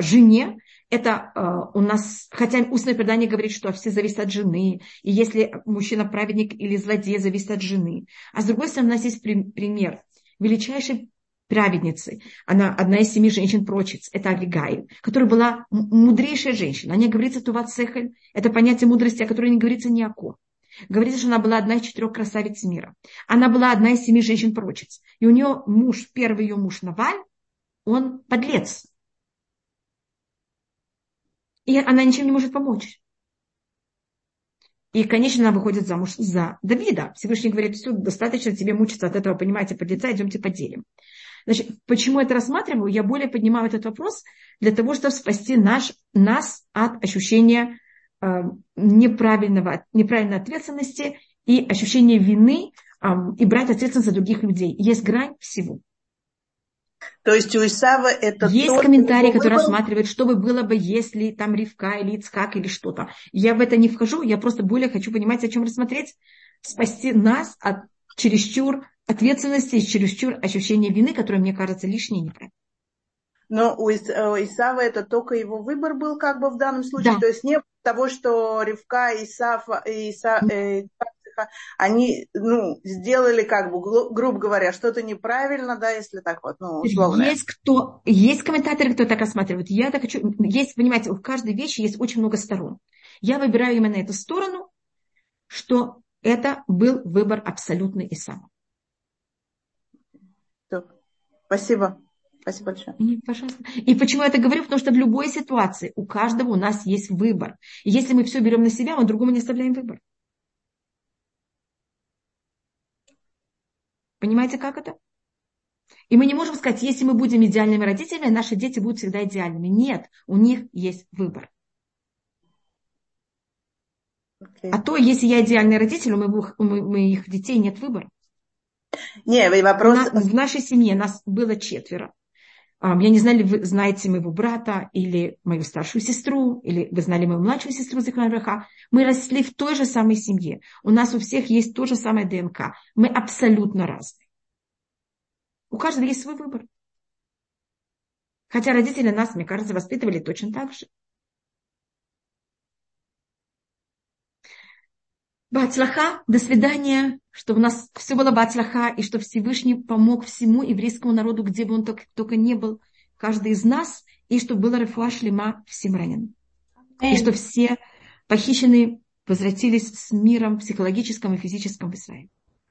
S1: жене, это а, у нас, хотя устное предание говорит, что все зависит от жены, и если мужчина праведник или злодей, зависит от жены. А с другой стороны, у нас есть пример величайшей праведницы. Она одна из семи женщин-прочиц. Это Авигайль, которая была мудрейшая женщина. О ней говорится Туват Сехель. Это понятие мудрости, о которой не говорится ни о ком. Говорится, что она была одна из четырех красавиц мира. Она была одна из семи женщин-прочиц. И у нее муж, первый ее муж Наваль, он подлец. И она ничем не может помочь. И, конечно, она выходит замуж за Давида. Всевышний говорит, все, достаточно тебе мучиться от этого, понимаете, подлеца, идемте поделим. Значит, почему я это рассматриваю? Я более поднимаю этот вопрос для того, чтобы спасти наш, нас от ощущения э, неправильного, неправильной ответственности и ощущения вины э, и брать ответственность за других людей. Есть грань всего.
S6: То есть у Исава это...
S1: Есть то, комментарий, который выбор... рассматривает, что бы было бы, если там Ривка или Ицкак или что-то. Я в это не вхожу, я просто более хочу понимать, о чем рассмотреть, спасти нас от чересчур ответственности и чересчур ощущения вины, которое мне кажется лишней и неправильной.
S6: Но у Исава это только его выбор был как бы в данном случае, да. то есть не того, что Ривка, Исав, Иса, э, они ну, сделали, как бы, грубо говоря, что-то неправильно, да, если так вот, ну, условно.
S1: Есть кто, есть комментаторы, кто так рассматривает. Я так хочу, есть, понимаете, в каждой вещи есть очень много сторон. Я выбираю именно эту сторону, что это был выбор абсолютный и сам.
S6: Спасибо. Спасибо большое. И,
S1: пожалуйста. И почему я это говорю? Потому что в любой ситуации у каждого у нас есть выбор. И если мы все берем на себя, мы другому не оставляем выбор. Понимаете, как это? И мы не можем сказать, если мы будем идеальными родителями, наши дети будут всегда идеальными. Нет, у них есть выбор. Okay. А то, если я идеальный родитель, у моих, у моих детей нет выбора.
S6: Не, вопрос...
S1: На, в нашей семье нас было четверо. Я не знаю, вы знаете моего брата или мою старшую сестру, или вы знали мою младшую сестру Захарбраха. Мы росли в той же самой семье. У нас у всех есть то же самое ДНК. Мы абсолютно разные. У каждого есть свой выбор. Хотя родители нас, мне кажется, воспитывали точно так же. Бацлаха, до свидания, что у нас все было бацлаха, и что Всевышний помог всему еврейскому народу, где бы он только, только не был, каждый из нас, и что было Рафуа Шлема всем ранен. И что все похищенные возвратились с миром психологическим и физическим в Израиле.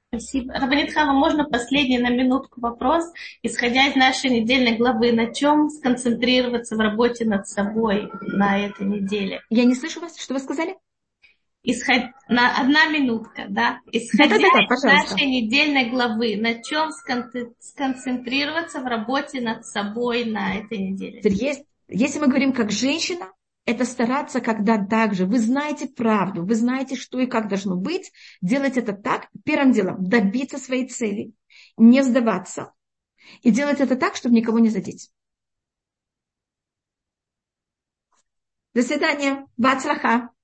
S2: Спасибо. Рабанит Хава, можно последний на минутку вопрос? Исходя из нашей недельной главы, на чем сконцентрироваться в работе над собой на этой неделе?
S1: Я не слышу вас, что вы сказали?
S2: Исход... на одна минутка, да, исходя да, да, да, из нашей недельной главы, на чем сконцентрироваться в работе над собой на этой неделе?
S1: Есть, если мы говорим как женщина, это стараться, когда также вы знаете правду, вы знаете, что и как должно быть, делать это так, первым делом добиться своей цели, не сдаваться и делать это так, чтобы никого не задеть. До свидания. Бацлаха.